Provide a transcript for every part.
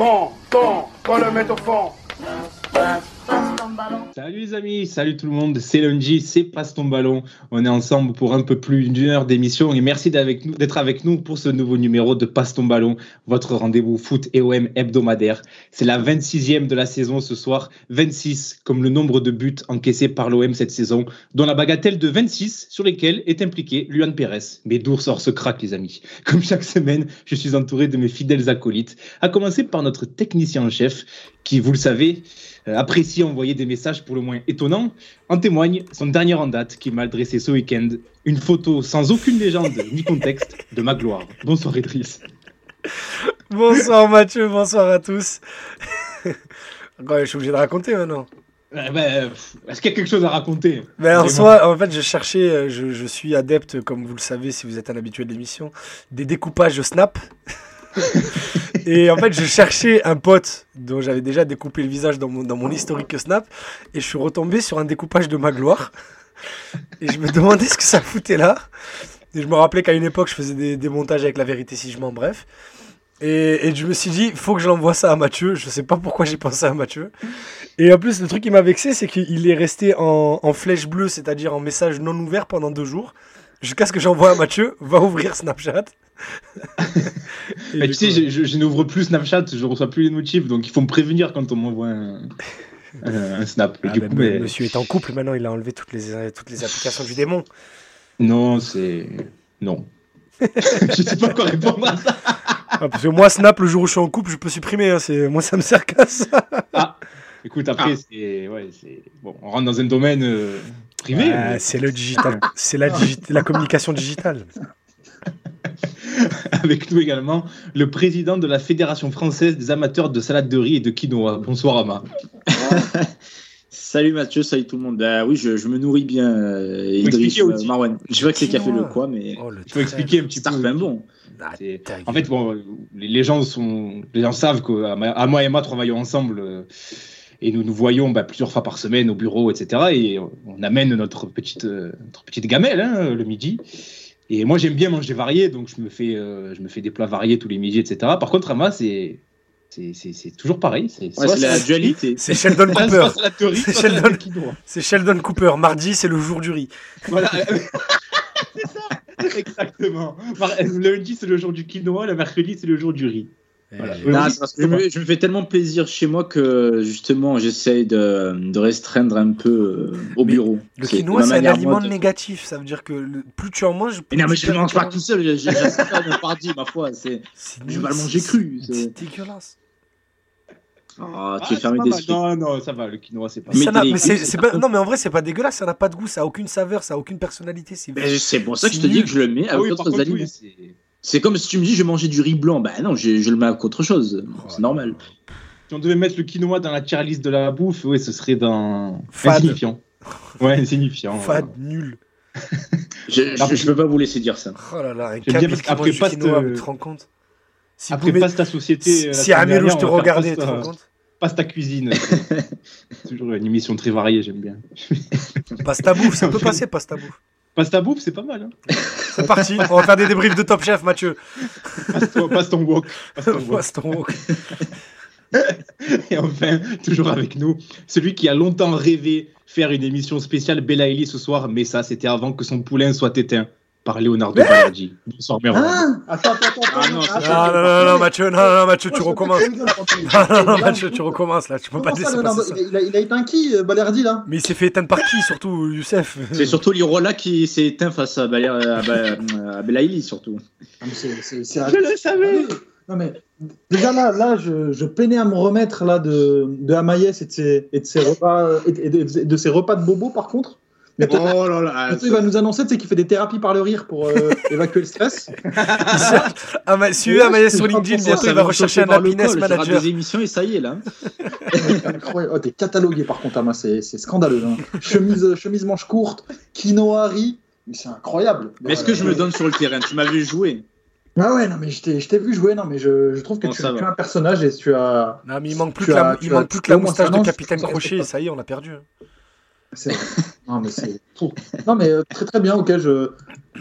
Fond, fond, qu'on le mette au fond. Salut les amis, salut tout le monde, c'est Lundi, c'est Passe ton ballon. On est ensemble pour un peu plus d'une heure d'émission et merci d'être avec nous pour ce nouveau numéro de Passe ton ballon, votre rendez-vous foot et OM hebdomadaire. C'est la 26e de la saison ce soir, 26 comme le nombre de buts encaissés par l'OM cette saison, dont la bagatelle de 26 sur lesquels est impliqué Luan Pérez. Mais d'où sort ce crack les amis Comme chaque semaine, je suis entouré de mes fidèles acolytes, à commencer par notre technicien en chef qui, vous le savez, euh, apprécie envoyer des messages pour le moins étonnants. En témoigne son dernier en date qui m'a adressé ce week-end une photo sans aucune légende ni contexte de ma gloire. Bonsoir Idriss. Bonsoir Mathieu, bonsoir à tous. je suis obligé de raconter maintenant. Eh ben, Est-ce qu'il y a quelque chose à raconter? Ben, en, soi, en fait, je cherchais, euh, je, je, suis adepte, comme vous le savez si vous êtes un habitué de l'émission, des découpages Snap. et en fait, je cherchais un pote dont j'avais déjà découpé le visage dans mon, dans mon historique Snap. Et je suis retombé sur un découpage de Magloire. Et je me demandais ce que ça foutait là. Et je me rappelais qu'à une époque, je faisais des, des, montages avec la vérité si je m'en bref. Et, et, je me suis dit, faut que j'envoie ça à Mathieu. Je sais pas pourquoi j'ai pensé à Mathieu. Et en plus, le truc qui m'a vexé, c'est qu'il est resté en, en flèche bleue, c'est-à-dire en message non ouvert pendant deux jours. Jusqu'à ce que j'envoie à Mathieu, va ouvrir Snapchat. Mais tu sais, je, je, n'ouvre plus Snapchat, je reçois plus les notifs, donc il faut me prévenir quand on m'envoie un, un, snap. Ah, du coup, mais... Monsieur est en couple maintenant, il a enlevé toutes les, toutes les applications du démon. Non, c'est. Non. je sais pas quoi répondre à ça. Ah, parce que moi, Snap, le jour où je suis en couple, je peux supprimer. Hein, moi, ça me sert qu'à ça. Ah, écoute, après, ah. c'est. Ouais, bon, on rentre dans un domaine euh, privé. Mais... C'est le digital. c'est la, digi... la communication digitale. Avec nous également le président de la Fédération française des amateurs de salade de riz et de quinoa. Bonsoir Ama. salut Mathieu, salut tout le monde. Bah oui, je, je me nourris bien, euh, Idriss, euh, Marwan. Je vois que c'est café le quoi, mais oh, il faut expliquer un petit peu. C'est bon. Ah, en fait, bon, les gens sont, les gens savent qu'Ama et moi travaillons ensemble. Euh, et nous nous voyons bah, plusieurs fois par semaine au bureau, etc. Et on amène notre petite, notre petite gamelle hein, le midi. Et moi, j'aime bien manger varié, donc je me, fais, euh, je me fais des plats variés tous les midis, etc. Par contre, Ama, c'est. C'est toujours pareil. C'est ouais, la dualité. C'est Sheldon Cooper. C'est Sheldon, Sheldon, Cooper. Mardi, c'est le jour du riz. Voilà. c'est ça. Exactement. Le lundi, c'est le jour du quinoa. Le mercredi, c'est le jour du riz. Voilà. parce que je, me, je, me, fais tellement plaisir chez moi que justement j'essaye de, de, restreindre un peu euh, au bureau. Le quinoa, c'est un aliment de... négatif. Ça veut dire que le, plus tu en manges, plus. Mais non, mais je ne mange pas tout seul. J'ai pas de partie, ma foi. Je vais le manger cru. C'est dégueulasse. Oh, tu es fermé des Non, non, ça va, le quinoa, c'est pas. Mais, mais c'est, pas... Non, mais en vrai, c'est pas dégueulasse, ça n'a pas de goût, ça n'a aucune saveur, ça n'a aucune personnalité. C'est pour ça que je te dis que je le mets avec ah d'autres aliments. C'est comme si tu me dis je manger du riz blanc. Bah non, je, je le mets avec autre chose. C'est normal. Si on devait mettre le quinoa dans la tier list de la bouffe, ouais, ce serait dans. Fad. Insignifiant. Ouais, insignifiant. Fad, nul. je, je, je, peux pas vous laisser dire ça. Oh là là, un bien parce qu'après passe quinoa, te rends compte si Après passe ta société. Si Amélie, je te regardais, tu te rends compte Passe ta cuisine. Toujours une émission très variée, j'aime bien. passe ta bouffe, ça peut passer, passe ta bouffe. Passe ta bouffe, c'est pas mal. Hein c'est parti, on va faire des débriefs de Top Chef, Mathieu. Passe ton, passe ton walk. Passe ton walk. Et enfin, toujours avec nous, celui qui a longtemps rêvé faire une émission spéciale Bella ce soir, mais ça, c'était avant que son poulain soit éteint par Leonardo Balardi. Bonsoir, ah Attends, attends, attends. Ah, non, non, non, non, Mathieu, non, non, Mathieu, tu recommences. Non, non, Mathieu, tu recommences là. Tu peux pas laisser passer ça. Il a, il a éteint qui, euh, Balardi, là? Mais il s'est fait éteindre par qui, surtout, Youssef? C'est surtout l'Irola qui s'est éteint face à, à, Belaïli, surtout. Je le savais non mais déjà là, là je, je, peinais à me remettre là de, de Amaïs et de ses, et de ses repas et de, de ses repas de bobo par contre. Mais oh là là, il va nous annoncer qu'il fait des thérapies par le rire pour euh, évacuer le stress. ah, mais, suivez Amaïs sur LinkedIn, bientôt il va rechercher un happiness manager. des émissions et ça y est là. Incroyable. Oh, t'es catalogué par contre, Ama, c'est scandaleux. Hein. Chemise, chemise manche courte, quinoa, riz, mais c'est incroyable. Mais est-ce que je me donne sur le terrain? Tu m'as vu jouer ah ouais, non, mais je t'ai vu jouer, non, mais je, je trouve que tu, tu, es un personnage et tu as. Non, mais il manque plus que la, il manque plus que la moustache de Capitaine Crochet, ça y est, on a perdu. C'est Non, mais c'est Non, mais euh, très très bien, ok. Je...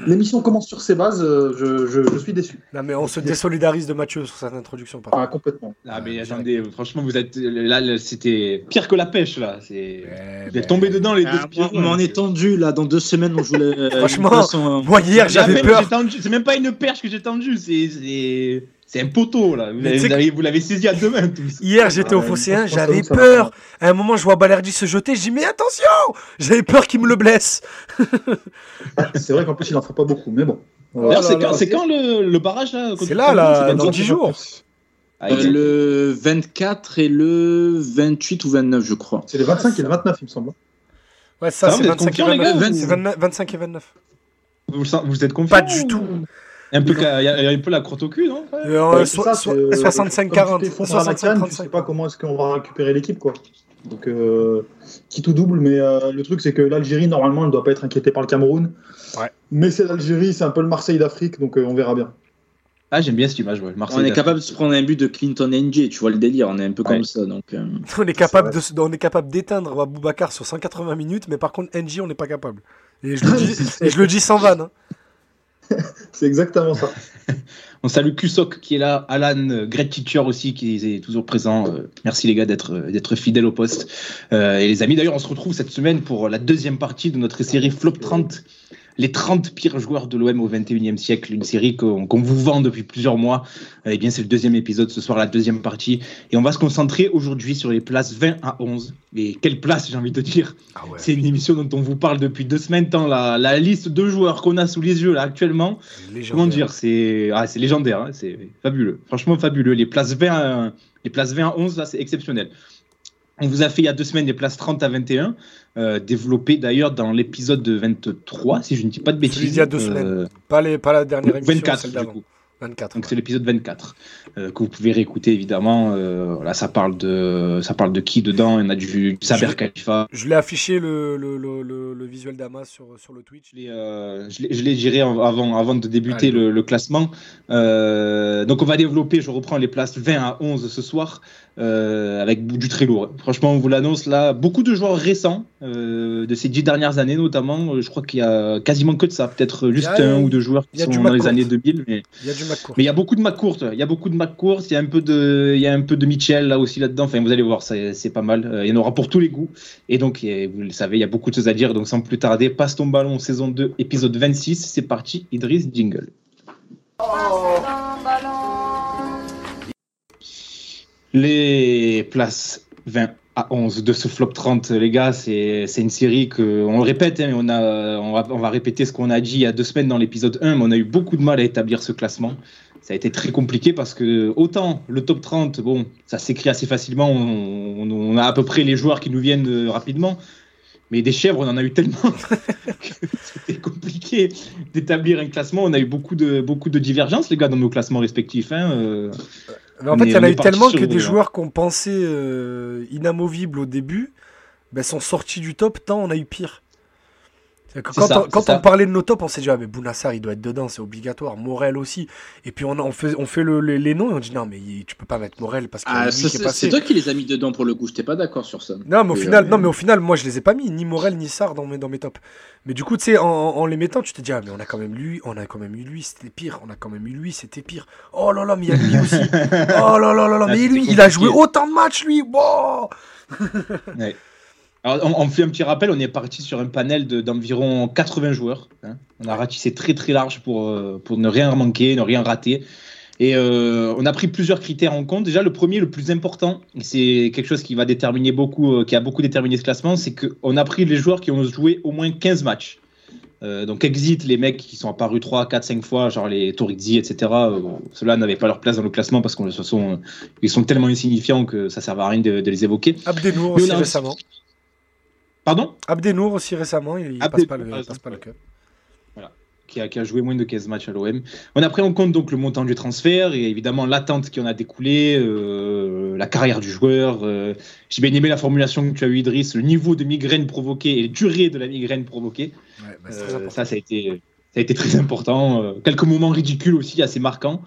L'émission commence sur ces bases, euh, je, je, suis déçu. Non, mais on se désolidarise de Mathieu sur cette introduction. Par ah, complètement. Ah, mais attendez, franchement, vous êtes. Là, c'était pire que la pêche, là. C'est... vous êtes tombé dedans, les deux. Ah, on m'en est tendu, là. Dans deux semaines, on joue les. Franchement, moi, hier, j'avais peur. C'est même pas une perche que j'ai tendue, c'est. C'est un poteau là. Vous l'avez saisi à deux mains. Hier, j'étais au Phocéen, j'avais peur. À un moment, je vois Balerdi se jeter. Je dis mais attention, j'avais peur qu'il me le blesse. c'est vrai qu'en plus, il n'en fera pas beaucoup, mais bon. c'est quand, le, barrage là C'est là, là, dans 10 jours. Euh, le 24 et le 28 ou 29, je crois. C'est le 25 et le 29, il me semble. Ouais, ça, c'est 25, 25 et 29. Vous, vous êtes confiant Pas du tout. Il y a un peu, il y a un peu la crotte au cul, non euh, 65-40. Tu sais pas comment est-ce qu'on va récupérer l'équipe, quoi. Donc, euh, qui tout double, mais euh, le truc, c'est que l'Algérie, normalement, elle ne doit pas être inquiétée par le Cameroun. Ouais. Mais c'est l'Algérie, c'est un peu le Marseille d'Afrique, donc euh, on verra bien. Ah, j'aime bien cette image, ouais. on est capable de se prendre un but de Clinton NG, tu vois le délire, on est un peu comme ça. Donc, euh. on est capable de, on est capable d'éteindre Boubacar sur 180 minutes, mais par contre NG, on n'est pas capable. Et je le dis, et je le dis sans vanne. Hein. c'est exactement ça. On salue Kusok qui est là, Alan, Great Teacher aussi qui est toujours présent. Euh, merci les gars d'être d'être fidèles au poste. Euh, et les amis, d'ailleurs, on se retrouve cette semaine pour la deuxième partie de notre série Flop 30 les 30 pires joueurs de l'OM au 21e siècle, une série qu'on vous vend depuis plusieurs mois. Eh bien, c'est le deuxième épisode ce soir, la deuxième partie. Et on va se concentrer aujourd'hui sur les places 20 à 11. Et quelle place, j'ai envie de dire ah C'est une émission dont on vous parle depuis deux semaines, tant la, liste de joueurs qu'on a sous les yeux là actuellement. Comment dire C'est ah, légendaire, hein, c'est fabuleux. Franchement, fabuleux. Les places 20 à, les places 20 à 11, là, c'est exceptionnel. On vous a fait il y a deux semaines des places 30 à 21, euh, développées d'ailleurs dans l'épisode de 23, si je ne dis pas de bêtises. il y a deux semaines, euh, pas, les, pas la dernière émission, 24, celle d'avant. 24. Donc c'est l'épisode 24 euh, que vous pouvez réécouter évidemment. Euh, là ça parle de ça parle de qui dedans Il y en a du Saber Khalifa. Je l'ai affiché le, le, le, le, visuel d'Amas sur, sur le Twitch. Euh, je l'ai géré avant, avant de débuter le, classement. donc on va développer, je reprends les places 20 à 11 ce soir avec du très lourd. Franchement on vous l'annonce là, beaucoup de joueurs récents de ces dix dernières années notamment. Je crois qu'il y a quasiment que de ça, peut-être juste un ou deux joueurs qui sont dans les années 2000. Mais... Il y a du mais il y a beaucoup de McCourt. Il y a beaucoup de McCourt. Il y a un peu de, il y a un peu de Mitchell là aussi là-dedans. Enfin, vous allez voir, c'est pas mal. Euh, il y en aura pour tous les goûts. Et donc, vous le savez, il y a beaucoup de choses à dire. Donc, sans plus tarder, passe ton ballon, saison 2, épisode 26. C'est parti, Idriss Jingle. Les places 20 à 11 de ce flop 30, les gars, c'est une série que, on répète, hein, on, a, on, va, on va répéter ce qu'on a dit il y a deux semaines dans l'épisode 1, mais on a eu beaucoup de mal à établir ce classement. Ça a été très compliqué parce que autant le top 30, bon, ça s'écrit assez facilement, on, on, a à peu près les joueurs qui nous viennent euh, rapidement, mais des chèvres, on en a eu tellement que c'était compliqué d'établir un classement. On a eu beaucoup de, beaucoup de divergences, les gars, dans nos classements respectifs. Hein. Euh, en fait, il y en a eu tellement que des joueurs qu'on pensait euh, inamovibles au début ben, sont sortis du top, tant on a eu pire. Quand, on, parlait de nos tops, on s'est dit, ah, mais Bounassar, il doit être dedans, c'est obligatoire. Morel aussi. Et puis, on, on fait, on fait les noms et on dit, non, mais tu peux pas mettre Morel parce que ah, c'est toi qui les as mis dedans pour le coup, j'étais pas d'accord sur ça. Non, mais au, final, non, mais au final, moi, je les ai pas mis, ni Morel, ni Sar dans mes, dans mes tops. Mais du coup, tu sais, en, les mettant, tu te dis, ah, mais on a quand même lui, on a quand même eu lui, c'était pire. On a quand même eu lui, c'était pire. Oh là là, mais il y a lui aussi. oh là là là là, mais lui, il a joué autant de matchs, lui. Wow ouais. Alors, on, fait un petit rappel, on est parti sur un panel d'environ 80 joueurs. Hein. On a ratissé très très large pour, euh, pour ne rien manquer, ne rien rater. Et euh, on a pris plusieurs critères en compte. Déjà, le premier, le plus important, c'est quelque chose qui va déterminer beaucoup, euh, qui a beaucoup déterminé ce classement, c'est qu'on a pris les joueurs qui ont joué au moins 15 matchs. donc exit les mecs qui sont apparus 3, 4, 5 fois, genre les Torizzi, etc. Ceux-là n'avaient pas leur place dans le classement parce qu'ils sont, ils sont tellement insignifiants que ça ne sert à rien de, les évoquer. Abdenour aussi récemment. Pardon Abdenour aussi récemment, il ne passe, pas le, passe pas le cup. Voilà. Qui a, qui a, joué moins de 15 matchs à l'OM. On a pris en compte donc le montant du transfert et évidemment l'attente qui en a découlé, euh, la carrière du joueur. Euh, j'ai bien aimé la formulation que tu as eu, Idriss, le niveau de migraine provoquée et la durée de la migraine provoquée. Ouais, bah euh, ça, ça a, été, ça a été très important. quelques moments ridicules aussi, assez marquants.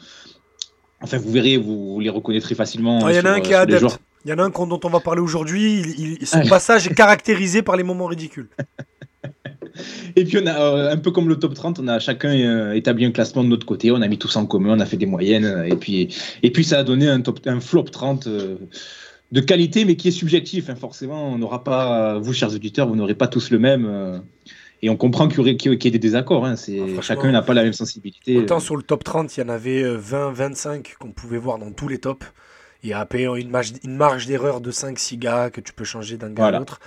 Enfin, vous verrez, vous, les reconnaîtrez facilement. Il y en a un qui est adepte. Il y en a un dont on va parler aujourd'hui. son passage est caractérisé par les moments ridicules. et puis on a un peu comme le top 30, on a chacun établi un classement de notre côté, on a mis tous en commun, on a fait des moyennes et puis et puis ça a donné un top un flop 30 de qualité mais qui est subjectif hein. forcément, on n'aura pas vous chers auditeurs, vous n'aurez pas tous le même et on comprend qu'il y, ait des désaccords. Hein. Ah, chacun n'a pas la même sensibilité. Autant sur le top 30, il y en avait 20-25 qu'on pouvait voir dans tous les tops. Il y a une marge, une marge d'erreur de 5-6 gars que tu peux changer d'un gars à l'autre.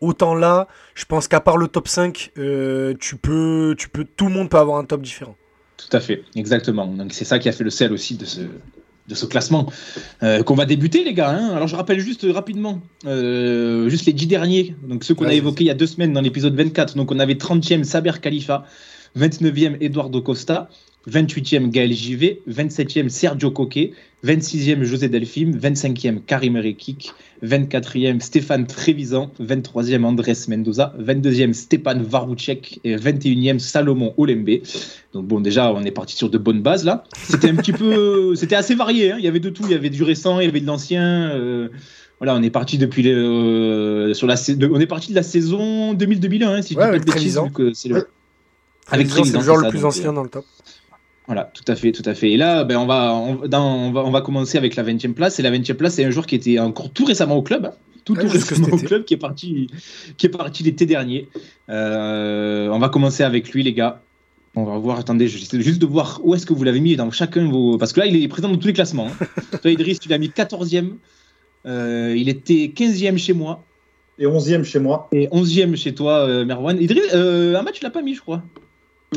Autant là, je pense qu'à part le top 5, euh, tu peux, tu peux, tout le monde peut avoir un top différent. Tout à fait, exactement. Donc c'est ça qui a fait le sel aussi de ce, de ce classement euh, qu'on va débuter les gars. Hein. Alors je rappelle juste rapidement, euh, juste les 10 derniers, donc ceux qu'on a évoqués il y a deux semaines dans l'épisode 24. Donc on avait 30e Saber Khalifa, 29e Eduardo Costa, 28e Gaël JV, 27e Sergio Coque, 26e José Delphine, 25e Karim Rekik, 24e Stéphane Trévisan, 23e Andrés Mendoza, 22e Stéphane Varouchek et 21e Salomon Olembe. Donc bon, déjà, on est parti sur de bonnes bases là. C'était un petit peu, c'était assez varié. Hein. Il y avait de tout. Il y avait du récent, il y avait de l'ancien. Euh, voilà, on est parti depuis les, euh, sur la, on est parti de la saison 2000-2001, hein, si ouais, avec le, avec Trévisan, c'est le joueur le plus ancien dans le top. Voilà, tout à fait, tout à fait. Et là, ben, on, va, on, va, on va commencer avec la 20e place. Et la 20e place, c'est un joueur qui était encore tout récemment au club. Hein. Tout, tout récemment au club, qui est parti, qui est parti l'été dernier. Euh, on va commencer avec lui, les gars. On va voir, attendez, j'essaie juste de voir où est-ce que vous l'avez mis dans chacun de vos. Parce que là, il est présent dans tous les classements. Hein. Toi, Idriss, tu l'as mis 14e. Euh, il était 15e chez moi. Et 11e chez moi. Et 11e chez toi, euh, Merwan. Idriss, euh, un match, tu l'as pas mis, je crois.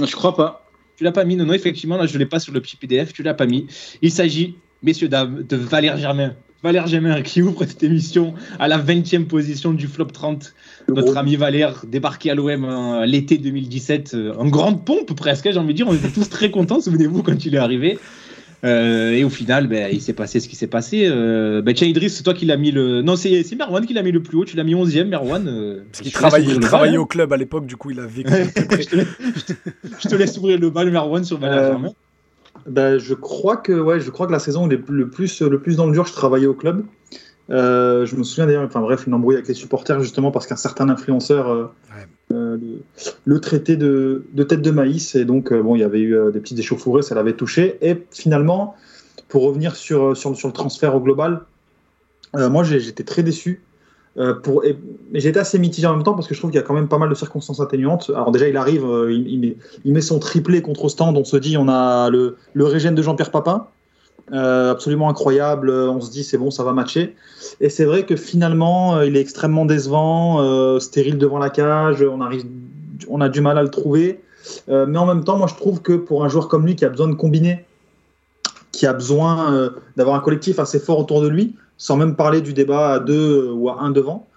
Je crois pas. Tu l'as pas mis, non, non, effectivement, là je l'ai pas sur le petit PDF, tu l'as pas mis. Il s'agit, messieurs, dames, de Valère Germain. Valère Germain qui ouvre cette émission à la 20e position du flop 30. Notre ami Valère, débarqué à l'OM l'été 2017, euh, en grande pompe presque, j'ai envie de dire. On était tous très contents, souvenez-vous, quand il est arrivé. Euh, et au final, ben, il s'est passé ce qui s'est passé. Euh, ben, tiens, Idriss, c'est toi qui l'as mis le. Non, c'est Merwan qui l'a mis le plus haut. Tu l'as mis 11e, Merwan. Euh, Parce qu'il travaillait, travaillait au club à l'époque, du coup, il a vécu. je, te laisse, ouvrir le bal, Merwan, sur Valère ben, je crois que ouais, je crois que la saison est le plus le plus dans le dur. Je travaillais au club. je me souviens d'ailleurs, enfin bref, une embrouille avec les supporters justement parce qu'un certain influenceur euh, le, traité de, tête de maïs. Et donc, euh, bon, il y avait eu euh, des petites échauffourées, ça l'avait touché. Et finalement, pour revenir sur, sur, le transfert au global, moi, j'étais très déçu. mais j'étais assez mitigé en même temps parce que je trouve qu'il y a quand même pas mal de circonstances atténuantes. Alors déjà, il arrive, il, met, son triplé contre Ostende. On se dit, on a le, le régène de Jean-Pierre Papin. Euh, absolument incroyable. On se dit c'est bon, ça va matcher. Et c'est vrai que finalement, euh, il est extrêmement décevant, euh, stérile devant la cage. On arrive, on a du mal à le trouver. mais en même temps, moi je trouve que pour un joueur comme lui qui a besoin de combiner, qui a besoin d'avoir un collectif assez fort autour de lui, sans même parler du débat à deux ou à un devant.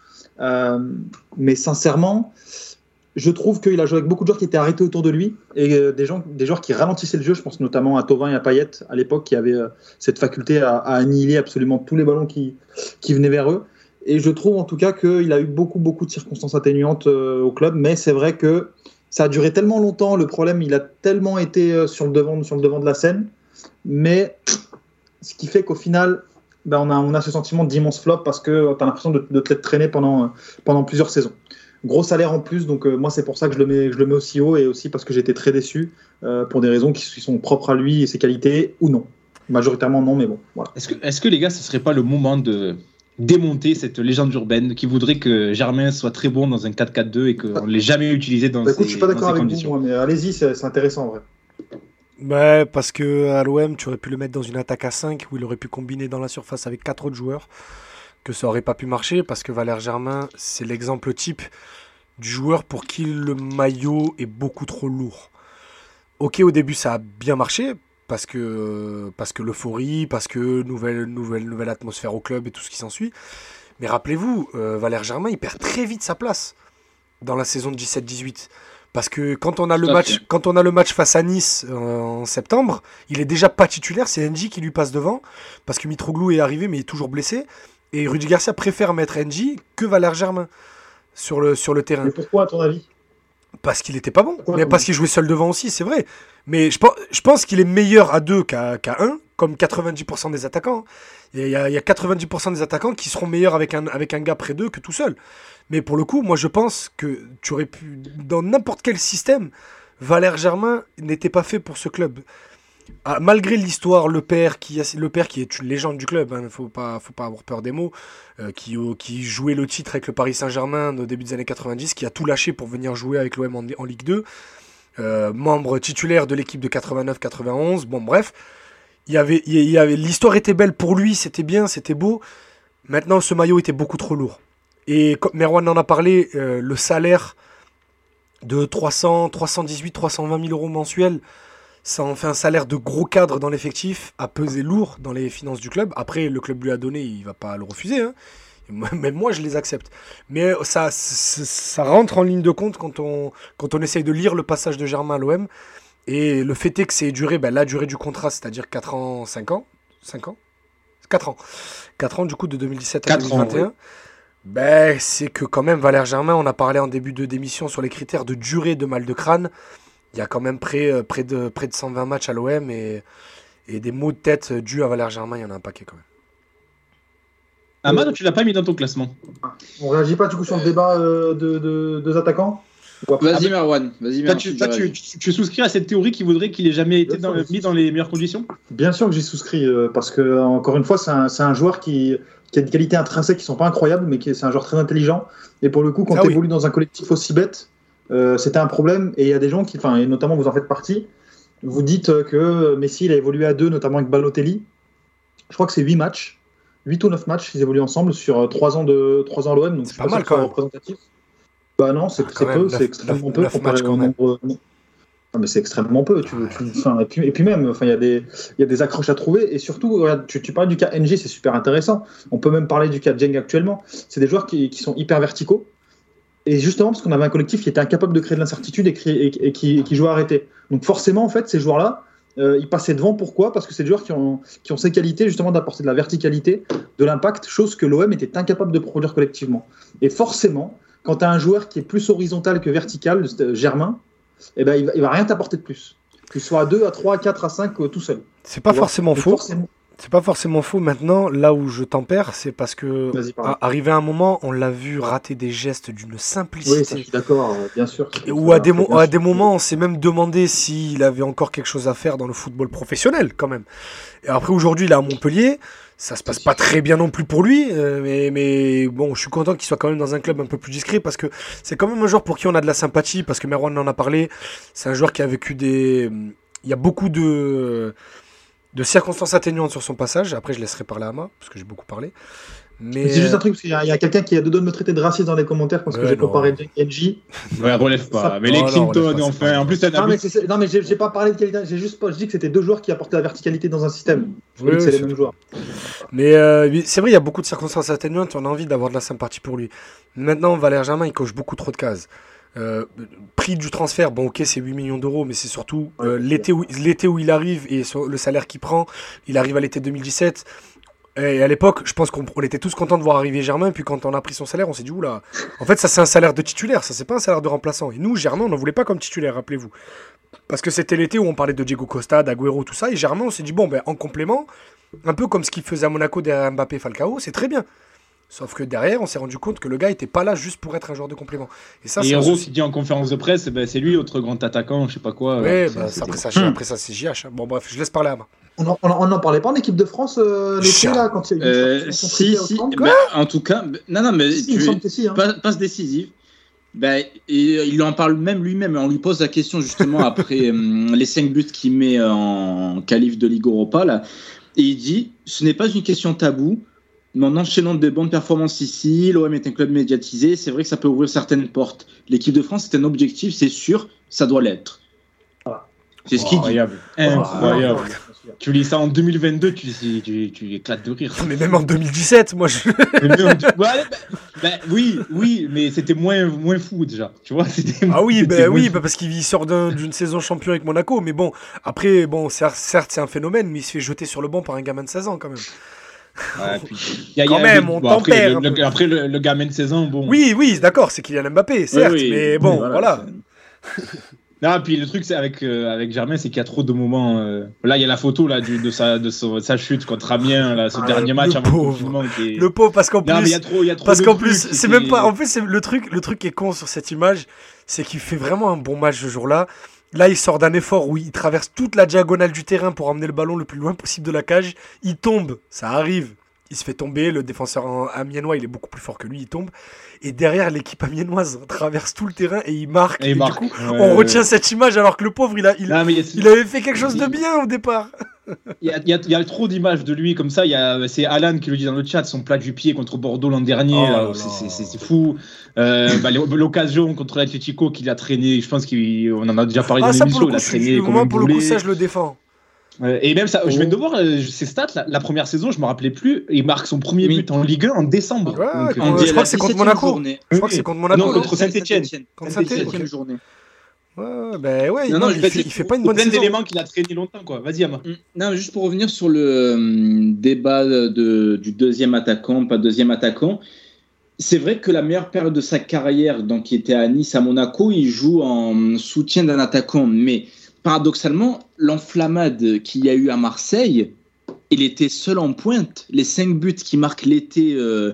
mais sincèrement, je trouve qu'il a joué avec beaucoup de joueurs qui étaient arrêtés autour de lui et euh, des, gens, des joueurs qui ralentissaient le jeu. Je pense notamment à Tovin et à Payet à l'époque qui avaient euh, cette faculté à, annihiler absolument tous les ballons qui, qui venaient vers eux. Et je trouve en tout cas qu'il a eu beaucoup, beaucoup de circonstances atténuantes euh, au club, mais c'est vrai que ça a duré tellement longtemps. Le problème, il a tellement été sur le devant, sur le devant de la scène. Mais ce qui fait qu'au final, ben, on, a, ce sentiment d'immense flop parce que tu as l'impression de, te traîner pendant, pendant plusieurs saisons. Gros salaire en plus, donc euh, moi c'est pour ça que je le, mets, je le mets aussi haut et aussi parce que j'étais très déçu euh, pour des raisons qui sont propres à lui et ses qualités ou non. Majoritairement non, mais bon. Voilà. Est-ce que, est que les gars, ce serait pas le moment de démonter cette légende urbaine qui voudrait que Germain soit très bon dans un 4-4-2 et qu'on ne l'ait jamais utilisé dans bah, écoute, ces, je suis pas d'accord avec vous, mais allez-y, c'est intéressant en vrai. Ouais, parce que à l'OM, tu aurais pu le mettre dans une attaque à 5 où il aurait pu combiner dans la surface avec 4 autres joueurs que ça aurait pas pu marcher parce que Valère Germain, c'est l'exemple type du joueur pour qui le maillot est beaucoup trop lourd. Ok, au début ça a bien marché parce que, parce que l'euphorie, parce que nouvelle, nouvelle, nouvelle atmosphère au club et tout ce qui s'ensuit. Mais rappelez-vous, euh, Valère Germain, il perd très vite sa place dans la saison de 17-18. Parce que quand on a le match, quand on a le match face à Nice euh, en septembre, il est déjà pas titulaire, c'est NJ qui lui passe devant parce que Mitroglou est arrivé mais il est toujours blessé et Rudy Garcia préfère mettre NJ que Valère Germain sur le, sur le terrain. Mais pourquoi, à ton avis? Parce qu'il n'était pas bon. mais parce qu'il jouait seul devant aussi, c'est vrai. Mais je pense, je pense qu'il est meilleur à 2 qu'à 1, comme 90% des attaquants. Il y, a, 90% des attaquants qui seront meilleurs avec un, avec un gars près d'eux que tout seul. Mais pour le coup, moi je pense que tu aurais pu, dans n'importe quel système, Valère Germain n'était pas fait pour ce club. Ah, malgré l'histoire, le père qui est une légende du club, il hein, ne faut pas, faut pas avoir peur des mots, euh, qui, jouait le titre avec le Paris Saint-Germain au début des années 90, qui a tout lâché pour venir jouer avec l'OM en, Ligue 2, euh, membre titulaire de l'équipe de 89-91, bon bref, avait, l'histoire était belle pour lui, c'était bien, c'était beau. Maintenant, ce maillot était beaucoup trop lourd. Et Merwan en a parlé, euh, le salaire de 300, 318, 320 000 euros mensuels, ça en fait un salaire de gros cadre dans l'effectif, à peser lourd dans les finances du club. Après, le club lui a donné, il va pas le refuser. Hein. Même moi, je les accepte. Mais ça, ça rentre en ligne de compte quand on, quand on essaye de lire le passage de Germain à l'OM. Et le fait est que c'est duré, ben, la durée du contrat, c'est-à-dire 4 ans, 5 ans. 5 ans? 4 ans. 4 ans, du coup, de 2017 à 2021. Ben, c'est que quand même, Valère Germain, on a parlé en début de démission sur les critères de durée de mal de crâne. Il y a quand même près, euh, près, de, près de 120 matchs à l'OM et, et des mots de tête dus à Valère Germain, il y en a un paquet quand même. Amad, tu l'as pas mis dans ton classement. On réagit pas du coup sur le débat euh, de, de, deux attaquants Vas-y Marwan, vas-y tu, tu, souscris à cette théorie qui voudrait qu'il ait jamais été mis dans les meilleures conditions? Bien sûr que j'y souscris, euh, parce que encore une fois, c'est un, un, joueur qui, qui, a des qualités intrinsèques qui sont pas incroyables, mais c'est un joueur très intelligent. Et pour le coup, quand ah tu évolues dans un collectif aussi bête, euh, c'était un problème. Et il y a des gens qui, enfin, et notamment vous en faites partie, vous dites que Messi il a évolué à deux, notamment avec Balotelli. Je crois que c'est 8 matchs. 8 ou 9 matchs, ils évoluent ensemble sur 3 ans, de, 3 ans à l'OM. Donc c'est pas mal quand même. représentatif. Bah non, c'est ah, peu, c'est extrêmement peu. Comparé au nombre... mais c'est extrêmement peu. Tu, tu, et, puis, et, puis, même, il y, a des, y a des accroches à trouver. Et surtout, tu, tu parles du cas NG, c'est super intéressant. On peut même parler du cas Jeng actuellement. C'est des joueurs qui, qui, sont hyper verticaux. Et justement, parce qu'on avait un collectif qui était incapable de créer de l'incertitude et, et, qui, qui jouait à arrêter. Donc forcément, en fait, ces joueurs-là, euh, ils passaient devant. Pourquoi? Parce que c'est des joueurs qui ont, qui ont ces qualités justement d'apporter de la verticalité, de l'impact, chose que l'OM était incapable de produire collectivement. Et forcément, quand tu as un joueur qui est plus horizontal que vertical, euh, Germain, eh ben, il, va, va rien t'apporter de plus. Qu'il soit à 2, à 3, à 4, à 5, euh, tout seul. C'est pas forcément faux. C'est pas forcément faux. Maintenant, là où je tempère, c'est parce que arrivé à un moment, on l'a vu rater des gestes d'une simplicité. Oui, d'accord, euh, bien sûr. Ou à des, à des moments, on s'est même demandé s'il avait encore quelque chose à faire dans le football professionnel, quand même. Et après, aujourd'hui, il est à Montpellier. Ça se passe pas très bien non plus pour lui, euh, mais, mais bon, je suis content qu'il soit quand même dans un club un peu plus discret parce que c'est quand même un joueur pour qui on a de la sympathie, parce que Merwan en a parlé. C'est un joueur qui a vécu des. Il y a beaucoup de de circonstances atténuantes sur son passage. Après, je laisserai parler à moi, parce que j'ai beaucoup parlé. Mais c'est juste un truc, parce qu'il y a, quelqu'un qui a de me traiter de raciste dans les commentaires parce que j'ai comparé NJ. Ouais, relève pas. Mais les Clinton, enfin. En plus, non, mais, non, mais j'ai pas parlé de qualité. J'ai juste pas, je dis que c'était deux joueurs qui apportaient la verticalité dans un système. Je oui, que c'est les mêmes joueurs. Mais euh, c'est vrai, il y a beaucoup de circonstances atténuantes. On a envie d'avoir de la sympathie pour lui. Maintenant, Valère Germain, il coche beaucoup trop de cases. Euh, prix du transfert, bon ok c'est 8 millions d'euros, mais c'est surtout euh, l'été où, où il arrive et le salaire qu'il prend, il arrive à l'été 2017. Et à l'époque, je pense qu'on était tous contents de voir arriver Germain, puis quand on a pris son salaire, on s'est dit, oula, en fait ça c'est un salaire de titulaire, ça c'est pas un salaire de remplaçant. Et nous, Germain, on n'en voulait pas comme titulaire, rappelez-vous. Parce que c'était l'été où on parlait de Diego Costa, d'Aguero, tout ça, et Germain, on s'est dit, bon, ben en complément, un peu comme ce qu'il faisait à Monaco derrière Mbappé Falcao, c'est très bien. Sauf que derrière, on s'est rendu compte que le gars était pas là juste pour être un joueur de complément. Et ça, et Rose, il dit en conférence de presse, eh ben, c'est lui, autre grand attaquant, je sais pas quoi. Oui, bah, après, ça, après ça, c'est JH. Hein. Bon, bref, je laisse parler à moi. On n'en parlait pas en équipe de France euh, l'été, là, quand il y a euh, Si, si. Bah, en tout cas, non, non, mais tu, hein. passe décisive. Et il en parle même lui-même. On lui pose la question justement après euh, les 5 buts qu'il met en qualif de Ligue Europa. Là, et il dit ce n'est pas une question taboue en enchaînant des bonnes performances ici, l'OM est un club médiatisé, c'est vrai que ça peut ouvrir certaines portes. L'équipe de France, c'est un objectif, c'est sûr, ça doit l'être. C'est ce qu'il dit. Incroyable. Tu lis ça en 2022, tu, tu, tu, éclates de rire. Mais même en 2017, moi je. Bah, oui, oui, mais c'était moins, moins fou déjà. Tu vois, ah oui, bah, oui bah, parce qu'il sort d'une saison champion avec Monaco. Mais bon, après, bon, certes, c'est un phénomène, mais il se fait jeter sur le banc par un gamin de 16 ans quand même. Ouais, y a, Quand même, on Après, le, après le, gamin de saison, bon. Oui, oui, d'accord, c'est Kylian Mbappé, certes, mais bon, voilà. Non, puis le truc c'est avec euh, avec Germain, c'est qu'il y a trop de moments. Euh, là, il y a la photo là de sa de sa, chute contre Amiens, là, ce ah, dernier match le pauvre. Le pauvre parce qu'en plus, il y a trop, il y a trop parce qu'en plus, c'est même pas. En plus, le truc, le truc qui est con sur cette image, c'est qu'il fait vraiment un bon match ce jour-là. Là, il sort d'un effort où il traverse toute la diagonale du terrain pour emmener le ballon le plus loin possible de la cage. Il tombe, ça arrive. Il se fait tomber, le défenseur amiénois, il est beaucoup plus fort que lui, il tombe. Et derrière, l'équipe amiénoise traverse tout le terrain et il marque. Et, du coup, on retient cette image alors que le pauvre, il, a, il, avait fait quelque chose de bien au départ. Il y, a, trop d'images de lui comme ça. C'est Alan qui le dit dans le chat, son plat du pied contre Bordeaux l'an dernier. Oh c'est fou. Euh, bah, L'occasion contre l'Atletico qu'il a traîné, je pense qu'on en a déjà parlé ah, dans l'émission. Il a traîné. Moi, pour le coup, ça, je le défends. Et même ça, je viens de voir euh, ces stats, la, première saison, je me rappelais plus, il marque son premier but en Ligue 1 en décembre. Euh, je crois que c'est contre Monaco. Je crois que c'est contre Monaco. Non, contre Saint-Etienne. Contre Saint-Etienne. journée. Ouais, ben ouais, non, il, fait, fait, pas une bonne plein d'éléments qu'il a traîné longtemps, quoi. Vas-y, Ama. Mm. Non, juste pour revenir sur le euh, débat de, du deuxième attaquant, pas deuxième attaquant. C'est vrai que la meilleure période de sa carrière, donc il était à Nice, à Monaco, il joue en soutien d'un attaquant, mais paradoxalement, l'enflammade qu'il y a eu à Marseille, il était seul en pointe. Les cinq buts qui marquent l'été euh,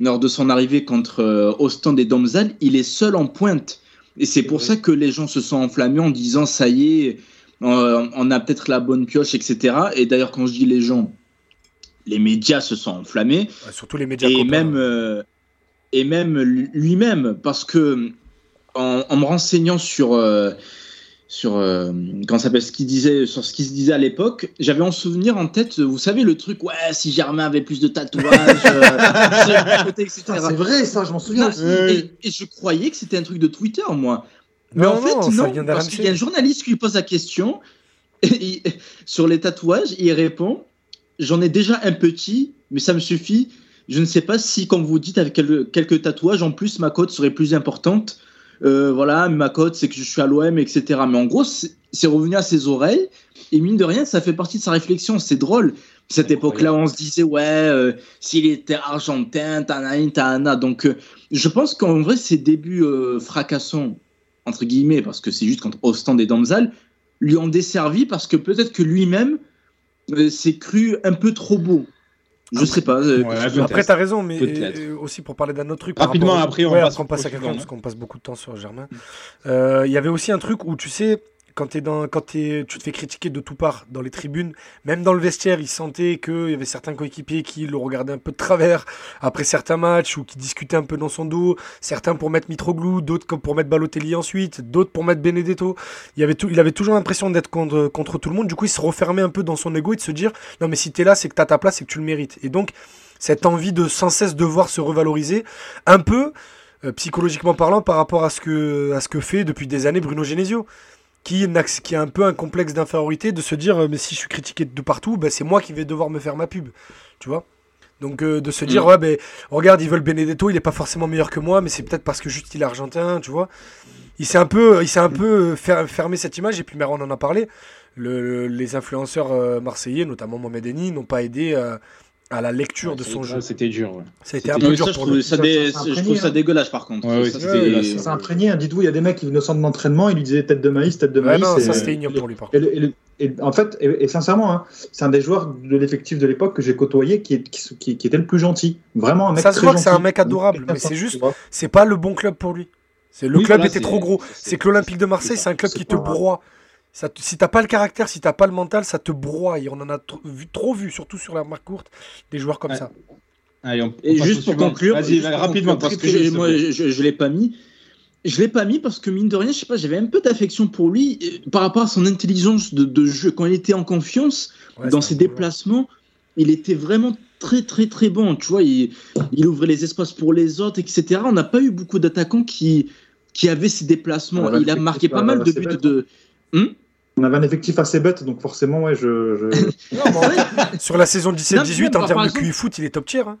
lors de son arrivée contre euh, Ostend et Domzal, il est seul en pointe. Et c'est pour ça que les gens se sont enflammés en disant ça y est, euh, on a peut-être la bonne pioche, etc. Et d'ailleurs, quand je dis les gens, les médias se sont enflammés. surtout les médias. Et même, et même lui-même, parce que en, me renseignant sur sur euh, quand ça ce qu'il disait sur ce qui se disait à l'époque j'avais en souvenir en tête vous savez le truc ouais si Germain avait plus de tatouages euh, c'est vrai ça je m'en souviens. Et, je croyais que c'était un truc de Twitter moi. Mais en fait non parce qu'il y a un journaliste qui lui pose la question sur les tatouages il répond j'en ai déjà un petit mais ça me suffit. Je ne sais pas si quand vous dites avec quelques tatouages en plus ma cote serait plus importante euh, voilà, ma cote, c'est que je suis à l'OM, etc. Mais en gros, c'est revenu à ses oreilles. Et mine de rien, ça fait partie de sa réflexion. C'est drôle. Cette époque-là, on se disait, ouais, euh, s'il était argentin, tana, tana. Donc, euh, je pense qu'en vrai, ses débuts fracassants, entre guillemets, parce que c'est juste contre Ostend et Damsal, lui ont desservi parce que peut-être que lui-même s'est cru un peu trop beau. Je sais pas. Euh, après, t'as raison, mais aussi pour parler d'un autre truc. Rapidement, après, on, passe, à quelqu'un, parce qu'on passe beaucoup de temps sur Germain. Euh, il y avait aussi un truc où, tu sais, quand, es quand tu te fais critiquer de tout part dans les tribunes, même dans le vestiaire, il sentait qu'il y avait certains coéquipiers qui le regardaient un peu de travers après certains matchs ou qui discutaient un peu dans son dos. Certains pour mettre Mitroglou, d'autres pour mettre Balotelli ensuite, d'autres pour mettre Benedetto. Il, avait toujours l'impression d'être contre, contre tout le monde. Du coup, il se refermait un peu dans son ego et de se dire Non, mais si t'es là, c'est que t'as ta place et que tu le mérites. Et donc, cette envie de sans cesse devoir se revaloriser, un peu. Euh, psychologiquement parlant par rapport à ce que à ce que fait depuis des années Bruno Genesio qui, qui a un peu un complexe d'infériorité de se dire euh, mais si je suis critiqué de partout, ben, c'est moi qui vais devoir me faire ma pub. Tu vois? Donc euh, de se dire mm. ouais ben regarde, ils veulent Benedetto, il est pas forcément meilleur que moi, mais c'est peut-être parce que juste il est argentin, tu vois. Il s'est un peu, il s'est un peu euh, fermé cette image et puis mais on en a parlé. Le, les influenceurs marseillais, notamment Mohamed Eni, n'ont pas aidé à la lecture de son jeu. C'était dur. Ouais. Ça a été un peu dur pour lui. Ça, je trouve ça dégueulasse par contre. Ouais, ça imprégné. Hein. Dites-vous, il y a des mecs qui venaient au centre d'entraînement, ils lui disaient tête de maïs, tête de maïs. non, ça c'était ignoble pour lui par contre. Et, en fait, et, sincèrement, hein, c'est un des joueurs de l'effectif de l'époque que j'ai côtoyé qui, qui, qui, était le plus gentil. Vraiment un mec Ça se voit que c'est un mec adorable, mais c'est juste, c'est pas le bon club pour lui. Le club était trop gros. C'est que l'Olympique de Marseille, c'est un club qui te broie. Ça, si t'as pas le caractère, si t'as pas le mental, ça te broie. On en a vu, trop vu, surtout sur la marque courte, des joueurs comme ça. et juste pour conclure, rapidement, parce que moi je, je, l'ai pas mis. Je l'ai pas mis parce que mine de rien, je sais pas, j'avais un peu d'affection pour lui par rapport à son intelligence de, jeu quand il était en confiance dans ses déplacements. Il était vraiment très très très bon. Tu vois, il, il ouvrait les espaces pour les autres, etc. On n'a pas eu beaucoup d'attaquants qui qui avaient ces déplacements. il a marqué pas mal de buts de. Hmm on avait un effectif assez bête, donc forcément, ouais, je. Sur la saison 17-18, en termes de QI foot, il est top tier. Hein.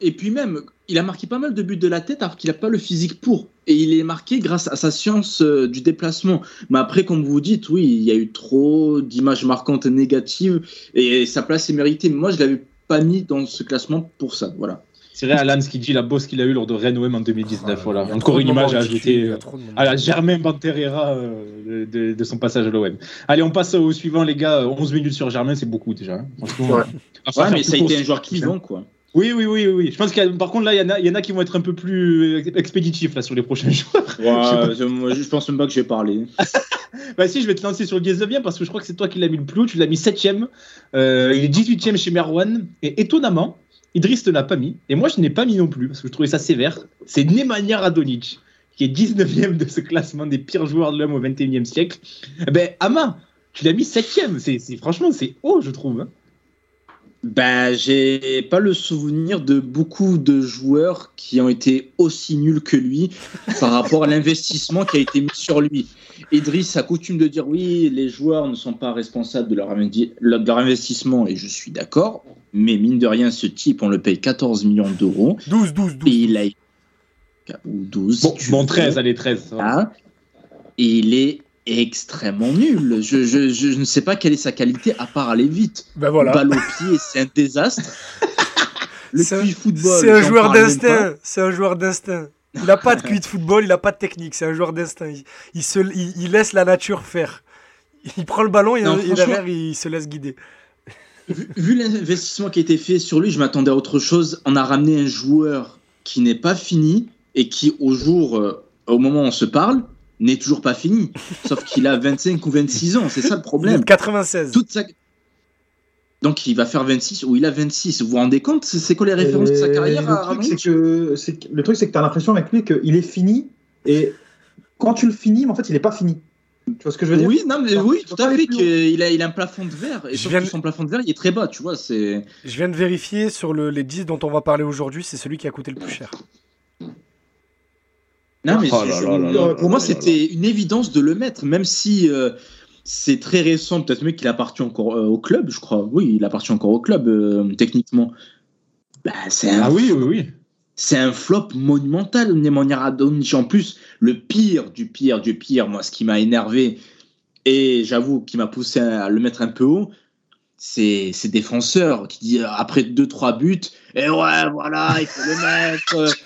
Et puis même, il a marqué pas mal de buts de la tête alors qu'il n'a pas le physique pour. Et il est marqué grâce à sa science euh, du déplacement. Mais après, comme vous dites, oui, il y a eu trop d'images marquantes négatives et sa place est méritée. Mais moi, je l'avais pas mis dans ce classement pour ça. Voilà. C'est Alan ce qui dit la bosse qu'il a eu lors de Rennes OM en 2019. voilà. Encore une image à ajouter à la Germain Banterera euh, de, son passage à l'OM. Allez, on passe au suivant, les gars. 11 minutes sur Germain, c'est beaucoup déjà. Hein. ouais, ouais mais ça a été un joueur qui vont, quoi. Oui, oui, oui, oui. Je pense qu'il par contre là, il y, en a, y en a qui vont être un peu plus expéditifs là sur les prochains jours. Ouais, je, je, pense même pas que je vais parler. bah si, je vais te lancer sur le bien parce que je crois que c'est toi qui l'as mis le plus haut. Tu l'as mis 7 euh, il est 18ème chez Merwan. Et étonnamment, Idriss ne l'a pas mis. Et moi, je n'ai pas mis non plus parce que je trouvais ça sévère. C'est Nemanja Radonic qui est 19ème de ce classement des pires joueurs de l'homme au 21e siècle. Eh ben, Ama, tu l'as mis 7ème. C'est, franchement, c'est haut, je trouve. Hein. Ben, j'ai pas le souvenir de beaucoup de joueurs qui ont été aussi nuls que lui par rapport à l'investissement qui a été mis sur lui. Idriss a coutume de dire oui, les joueurs ne sont pas responsables de leur, investissement et je suis d'accord, mais mine de rien, ce type, on le paye 14 millions d'euros. 12, 12, 12. Et il a. Ou 12. Bon, 13, allez, 13. Hein et il est extrêmement nul. Je, je, je, ne sais pas quelle est sa qualité à part aller vite. Ben voilà. Balle au pied, c'est un désastre. Le QI football. C'est un joueur d'instinct. C'est un joueur d'instinct. Il n'a pas de QI de football, il n'a pas de technique. C'est un joueur d'instinct. Il, se, il, laisse la nature faire. Il prend le ballon et, derrière, il se laisse guider. Vu, l'investissement qui a été fait sur lui, je m'attendais à autre chose. On a ramené un joueur qui n'est pas fini et qui, au jour, euh, au moment où on se parle, n'est toujours pas fini. Sauf qu'il a 25 ou 26 ans, c'est ça le problème. 96. Toute Donc il va faire 26 ou il a 26. Vous vous rendez compte C'est quoi les références de sa carrière le, truc, que, le truc, c'est que tu as l'impression avec lui qu'il est fini et quand tu le finis, en fait, il n'est pas fini. Tu vois ce que je veux dire Oui, non, mais oui, tout à fait. Il a, il a un plafond de verre et surtout son plafond de verre, il est très bas, tu vois. C'est. Je viens de vérifier sur le, les 10 dont on va parler aujourd'hui, c'est celui qui a coûté le plus cher. Non, mais oh pour moi, c'était une évidence de le mettre, même si euh, c'est très récent. Peut-être même qu'il appartient encore euh, au club, je crois. Oui, il appartient encore au club, euh, techniquement. Bah, c'est ah oui, oui, oui. C'est un flop monumental, Nemanja Radonjic. En plus, le pire du pire du pire, moi, ce qui m'a énervé, et j'avoue, qui m'a poussé à le mettre un peu haut, c'est ces défenseurs qui disent après 2-3 buts, et eh ouais, voilà, il faut le mettre.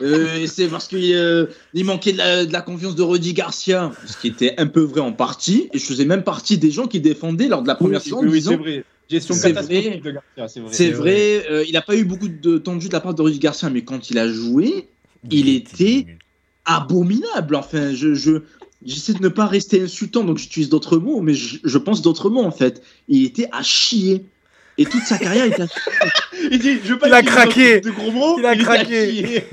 Euh, c'est parce qu'il euh, manquait de la, confiance de Rudy Garcia, ce qui était un peu vrai en partie. Et je faisais même partie des gens qui défendaient lors de la première saison. Oui, c'est vrai. C'est vrai. de Garcia, c'est vrai. Euh, il n'a pas eu beaucoup de temps de jeu de la part de Rudy Garcia, mais quand il a joué, il, était abominable. Enfin, je, je j'essaie de ne pas rester insultant, donc j'utilise d'autres mots, mais je, je pense d'autres mots en fait. Il était à chier et toute sa carrière il a il dit je il a craqué. de gros mots il a craqué.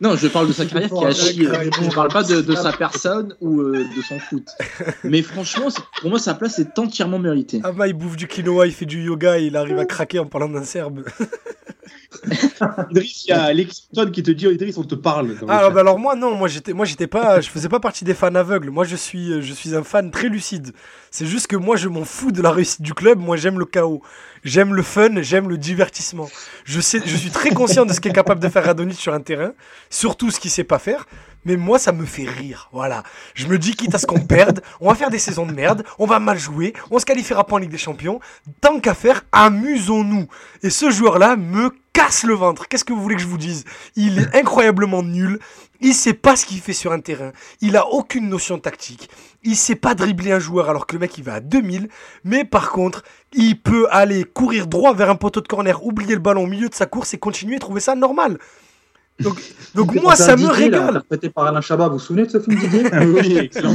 non je parle de sa carrière qui a chié. je parle pas de, sa personne ou euh, de son foot. Mais franchement pour moi sa place est entièrement méritée. Ah bah il bouffe du quinoa il fait du yoga et il arrive à craquer en parlant d'un serbe Idriss, il y a qui te dit Idriss, on te parle. Ah, bah alors moi non, moi j'étais, moi j'étais pas, je faisais pas partie des fans aveugles. Moi je suis, je suis un fan très lucide. C'est juste que moi je m'en fous de la réussite du club. Moi j'aime le chaos, j'aime le fun, j'aime le divertissement. Je suis très conscient de ce qu'est capable de faire Adonis sur un terrain, surtout ce qu'il sait pas faire mais moi ça me fait rire. Voilà. Je me dis quitte à ce qu'on perde, on va faire des saisons de merde, on va mal jouer, on se qualifiera pas en Ligue des Champions. Tant qu'à faire, amusons-nous. Et ce joueur-là me casse le ventre. Qu'est-ce que vous voulez que je vous dise? Il est incroyablement nul. Il sait pas ce qu'il fait sur un terrain. Il a aucune notion tactique. Il sait pas dribbler un joueur alors que le mec il va à 2000. Mais par contre, il peut aller courir droit vers un poteau de corner, oublier le ballon au milieu de sa course et continuer à trouver ça normal. Donc, donc moi, ça me régale. Interprété par Alain Chabat, vous vous souvenez de ce film Didier Oui, excellent.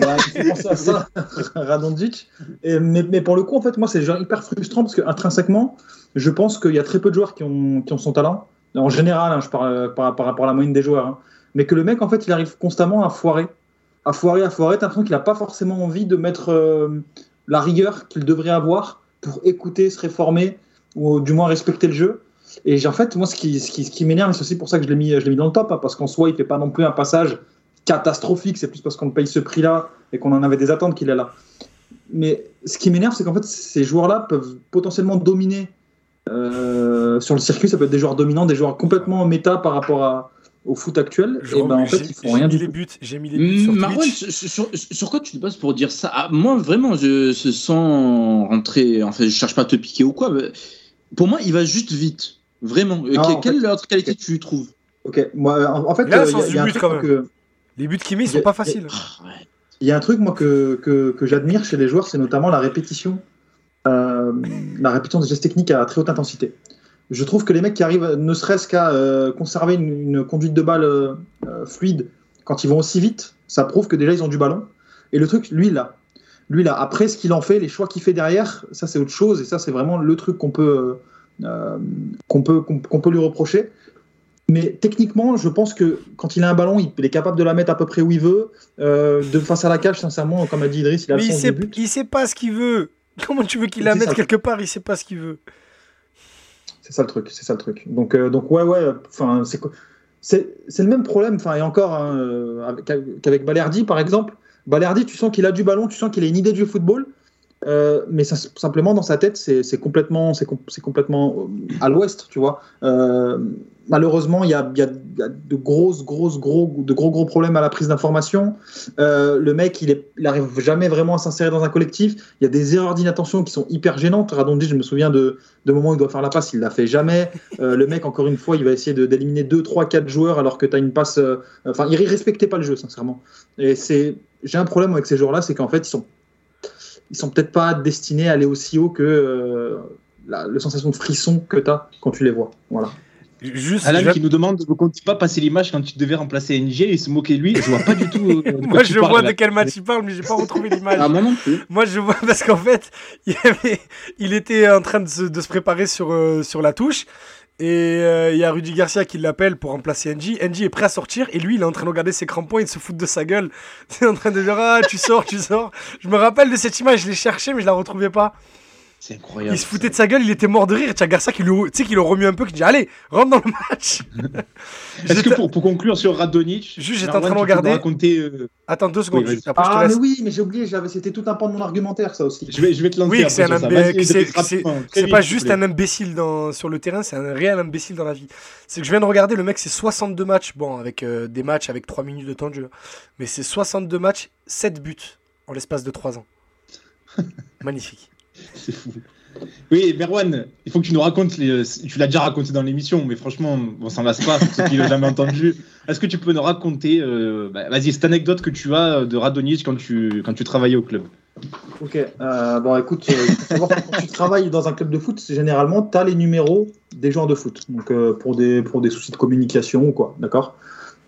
bah, à ça, mais, mais, pour le coup, en fait, moi, c'est hyper frustrant parce que intrinsèquement, je pense qu'il y a très peu de joueurs qui ont, qui ont son talent. En général, hein, je parle par, par, rapport à la moyenne des joueurs. Hein. Mais que le mec, en fait, il arrive constamment à foirer. À foirer, à foirer. T'as l'impression qu'il n'a pas forcément envie de mettre euh, la rigueur qu'il devrait avoir pour écouter, se réformer, ou du moins respecter le jeu. Et en fait, moi, ce qui, ce qui, ce qui m'énerve, c'est aussi pour ça que je l'ai mis, je mis dans le top, hein, parce qu'en soi, il fait pas non plus un passage catastrophique. C'est plus parce qu'on paye ce prix-là et qu'on en avait des attentes qu'il est là. Mais ce qui m'énerve, c'est qu'en fait, ces joueurs-là peuvent potentiellement dominer euh, sur le circuit. Ça peut être des joueurs dominants, des joueurs complètement méta par rapport à, au foot actuel. et ben, en fait, ils font rien du tout. J'ai mis les buts sur Marwan, sur, sur, quoi tu te bases pour dire ça ah, Moi, vraiment, je se sens rentrer. En fait, je cherche pas à te piquer ou quoi. Mais pour moi, il va juste vite. Vraiment. quelle autre qualité tu trouves Ok, moi, en, fait, il y, a un truc que... Les buts qu'il met, ils sont pas faciles. Il y a un truc, moi, que, que, que j'admire chez les joueurs, c'est notamment la répétition. Euh, la répétition des gestes techniques à très haute intensité. Je trouve que les mecs qui arrivent, ne serait-ce qu'à euh, conserver une, conduite de balle euh, fluide quand ils vont aussi vite, ça prouve que déjà ils ont du ballon. Et le truc, lui là, lui là, après ce qu'il en fait, les choix qu'il fait derrière, ça c'est autre chose. Et ça c'est vraiment le truc qu'on peut, qu'on peut, peut lui reprocher. Mais techniquement, je pense que quand il a un ballon, il est capable de la mettre à peu près où il veut. de face à la cage, sincèrement, comme a dit Idriss, il a Mais il sait, il sait pas ce qu'il veut. Comment tu veux qu'il la mette quelque part? Il sait pas ce qu'il veut. C'est ça le truc, c'est ça le truc. Donc, euh, donc ouais, ouais, enfin, c'est c'est le même problème, enfin, et encore hein, euh, qu'avec Balerdi, par exemple. Balerdi, tu sens qu'il a du ballon, tu sens qu'il a une idée du football, euh, mais ça, simplement dans sa tête, c'est complètement, c'est complètement à l'ouest, tu vois malheureusement, il y a, de grosses, grosses, gros, de gros, gros problèmes à la prise d'information. Euh, le mec, il, n'arrive jamais vraiment à s'insérer dans un collectif. Il y a des erreurs d'inattention qui sont hyper gênantes. Radondi, je me souviens de, moments où il doit faire la passe, il l'a fait jamais. Euh, le mec, encore une fois, il va essayer d'éliminer 2, 3, 4 joueurs alors que tu as une passe. Euh, enfin, il respectait pas le jeu, sincèrement. Et c'est, j'ai un problème avec ces joueurs-là, c'est qu'en fait, ils sont, ils sont peut-être pas destinés à aller aussi haut que la, la sensation de frisson que tu as quand tu les vois. Voilà. Juste, Alan qui nous demande ne compte pas passer l'image quand tu devais remplacer NG et se moquer de lui? Je vois pas du tout. Euh, Moi, je vois de quel match il parle, mais j'ai pas retrouvé l'image. Ah, moi non plus. Moi, je vois parce qu'en fait, il, avait... il, était en train de se, de se préparer sur, euh, sur la touche. Et euh, il y a Rudy Garcia qui l'appelle pour remplacer NG. NG est prêt à sortir et lui il est en train de regarder ses crampons et de se foutre de sa gueule. Il en train de dire Ah, tu sors, tu sors. Je me rappelle de cette image, je l'ai cherchée mais je la retrouvais pas. C'est incroyable. Il se foutait de sa gueule, il était mort de rire. Tu Garcia qui lui, tu sais, qui le remue un peu, qui dit Allez, rentre dans le match. Est-ce que pour, pour, conclure sur Radonic, juste j'étais en train de regarder. Raconter, euh, Attends deux secondes. ah, mais oui, mais j'ai oublié, c'était tout un pan de mon argumentaire, ça aussi. Je vais, je vais te lancer. Oui, c'est un C'est pas juste un imbécile dans, sur le terrain, c'est un réel imbécile dans la vie. C'est que je viens de regarder, le mec, c'est 62 matchs, bon, avec euh, des matchs avec 3 minutes de temps de jeu. Mais c'est 62 matchs, 7 buts en l'espace de 3 ans. Magnifique. C'est fou. Oui, Merwan, il faut que tu nous racontes, tu l'as déjà raconté dans l'émission, mais franchement, on s'en lasse pas, pour ceux qui l'ont jamais entendu. Est-ce que tu peux nous raconter, euh, bah, vas-y, cette anecdote que tu as de Radonjic quand tu, quand tu travaillais au club? Ok, euh, bon écoute, euh, quand tu travailles dans un club de foot, généralement, tu as les numéros des joueurs de foot, donc pour, des, pour des soucis de communication ou quoi, d'accord?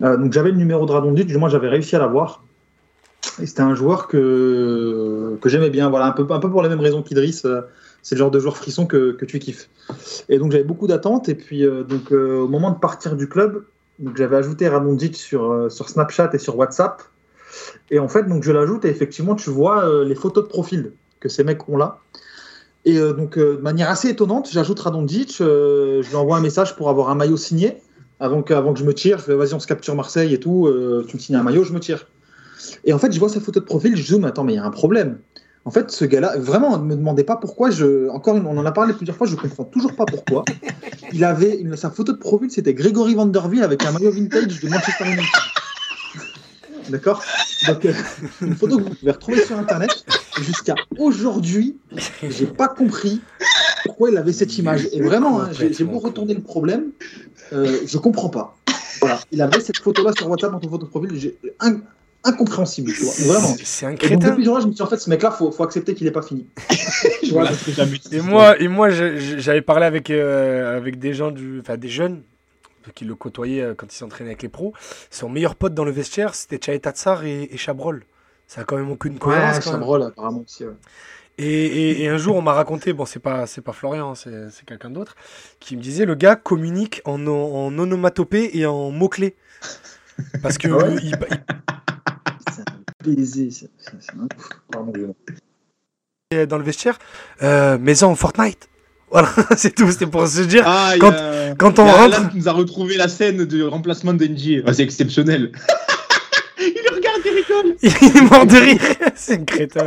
Donc j'avais le numéro de Radonjic, du moins j'avais réussi à l'avoir. Et c'était un joueur que, que j'aimais bien, voilà, un peu, un peu pour les mêmes raisons qu'Idriss c'est le genre de joueur frisson que, que tu kiffes. Et donc j'avais beaucoup d'attentes. Et puis euh, donc euh, au moment de partir du club, j'avais ajouté Ramondic sur, euh, sur Snapchat et sur WhatsApp. Et en fait, donc je l'ajoute et effectivement, tu vois les photos de profil que ces mecs ont là. Et donc, de manière assez étonnante, j'ajoute Radonjic, je lui envoie un message pour avoir un maillot signé. Avant que, que je me tire, je fais vas-y, on se capture Marseille et tout, tu me signes un maillot, je me tire. Et en fait, je vois sa photo de profil, je zoome, attends, mais il y a un problème. En fait, ce gars-là, vraiment, ne me demandez pas pourquoi. Je, encore, on en a parlé plusieurs fois, je comprends toujours pas pourquoi. Il avait une, sa photo de profil, c'était Grégory Vanderville avec un maillot vintage de Manchester United. D'accord? Donc, euh, une photo que vous pouvez retrouver sur Internet. Jusqu'à aujourd'hui, j'ai pas compris pourquoi il avait cette image. Et vraiment, hein, j'ai beau retourner le problème, euh, je comprends pas. Voilà, il avait cette photo-là sur WhatsApp en photo de profil. Un, incompréhensible. Tu vois. Vraiment. C'est un crétin. depuis je me suis en fait, ce mec-là, faut, faut accepter qu'il n'est pas fini. et moi, et moi j'avais parlé avec, euh, avec des gens, du, enfin des jeunes qui le côtoyaient euh, quand il s'entraînait avec les pros. Son meilleur pote dans le vestiaire, c'était Chaeta Tsar et, et, Chabrol. Ça a quand même aucune cohérence. Ouais, Chabrol, apparemment aussi. Et, et, un jour, on m'a raconté, bon, c'est pas, c'est pas Florian, c'est, quelqu'un d'autre, qui me disait le gars communique en, en onomatopée et en mots-clés. Parce que ah il, baiser. Dans le vestiaire, euh, maison Fortnite. Voilà, c'est tout. C'était pour se dire. Ah, quand, quand on rentre. Alan nous a retrouvé la scène de remplacement d'Engie. Ah, c'est exceptionnel. Il est mort de rire. c'est un crétin.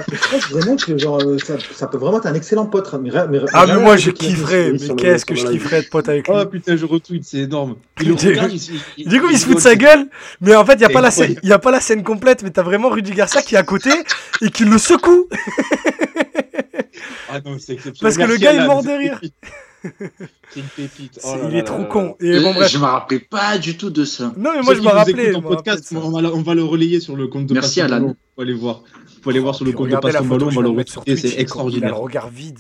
vraiment que genre, euh, ça, ça, peut vraiment être un excellent pote. Mais, mais, ah, mais moi, je kifferais. Mais qu'est-ce que je kifferais de pote avec lui. Oh putain, je retweet, c'est énorme. Il regarde, il, du coup, il, se fout de sa gueule. Mais en fait, il n'y a, pas la scène, y a pas la scène complète. Mais t'as vraiment Rudy Garcia qui est à côté et qui le secoue. ah non, c'est exceptionnel. Parce que le gars, il est mort de rire. C'est une pépite. Oh il est trop con. Et bon, bref. Je me rappelais pas du tout de ça. Non, mais moi je me rappelais. podcast, on va, on va, le relayer sur le compte de Merci Alan. Faut aller voir. Faut aller voir sur le compte de Passion Ballon. On va le retrouver. C'est extraordinaire. Il a le regard vide.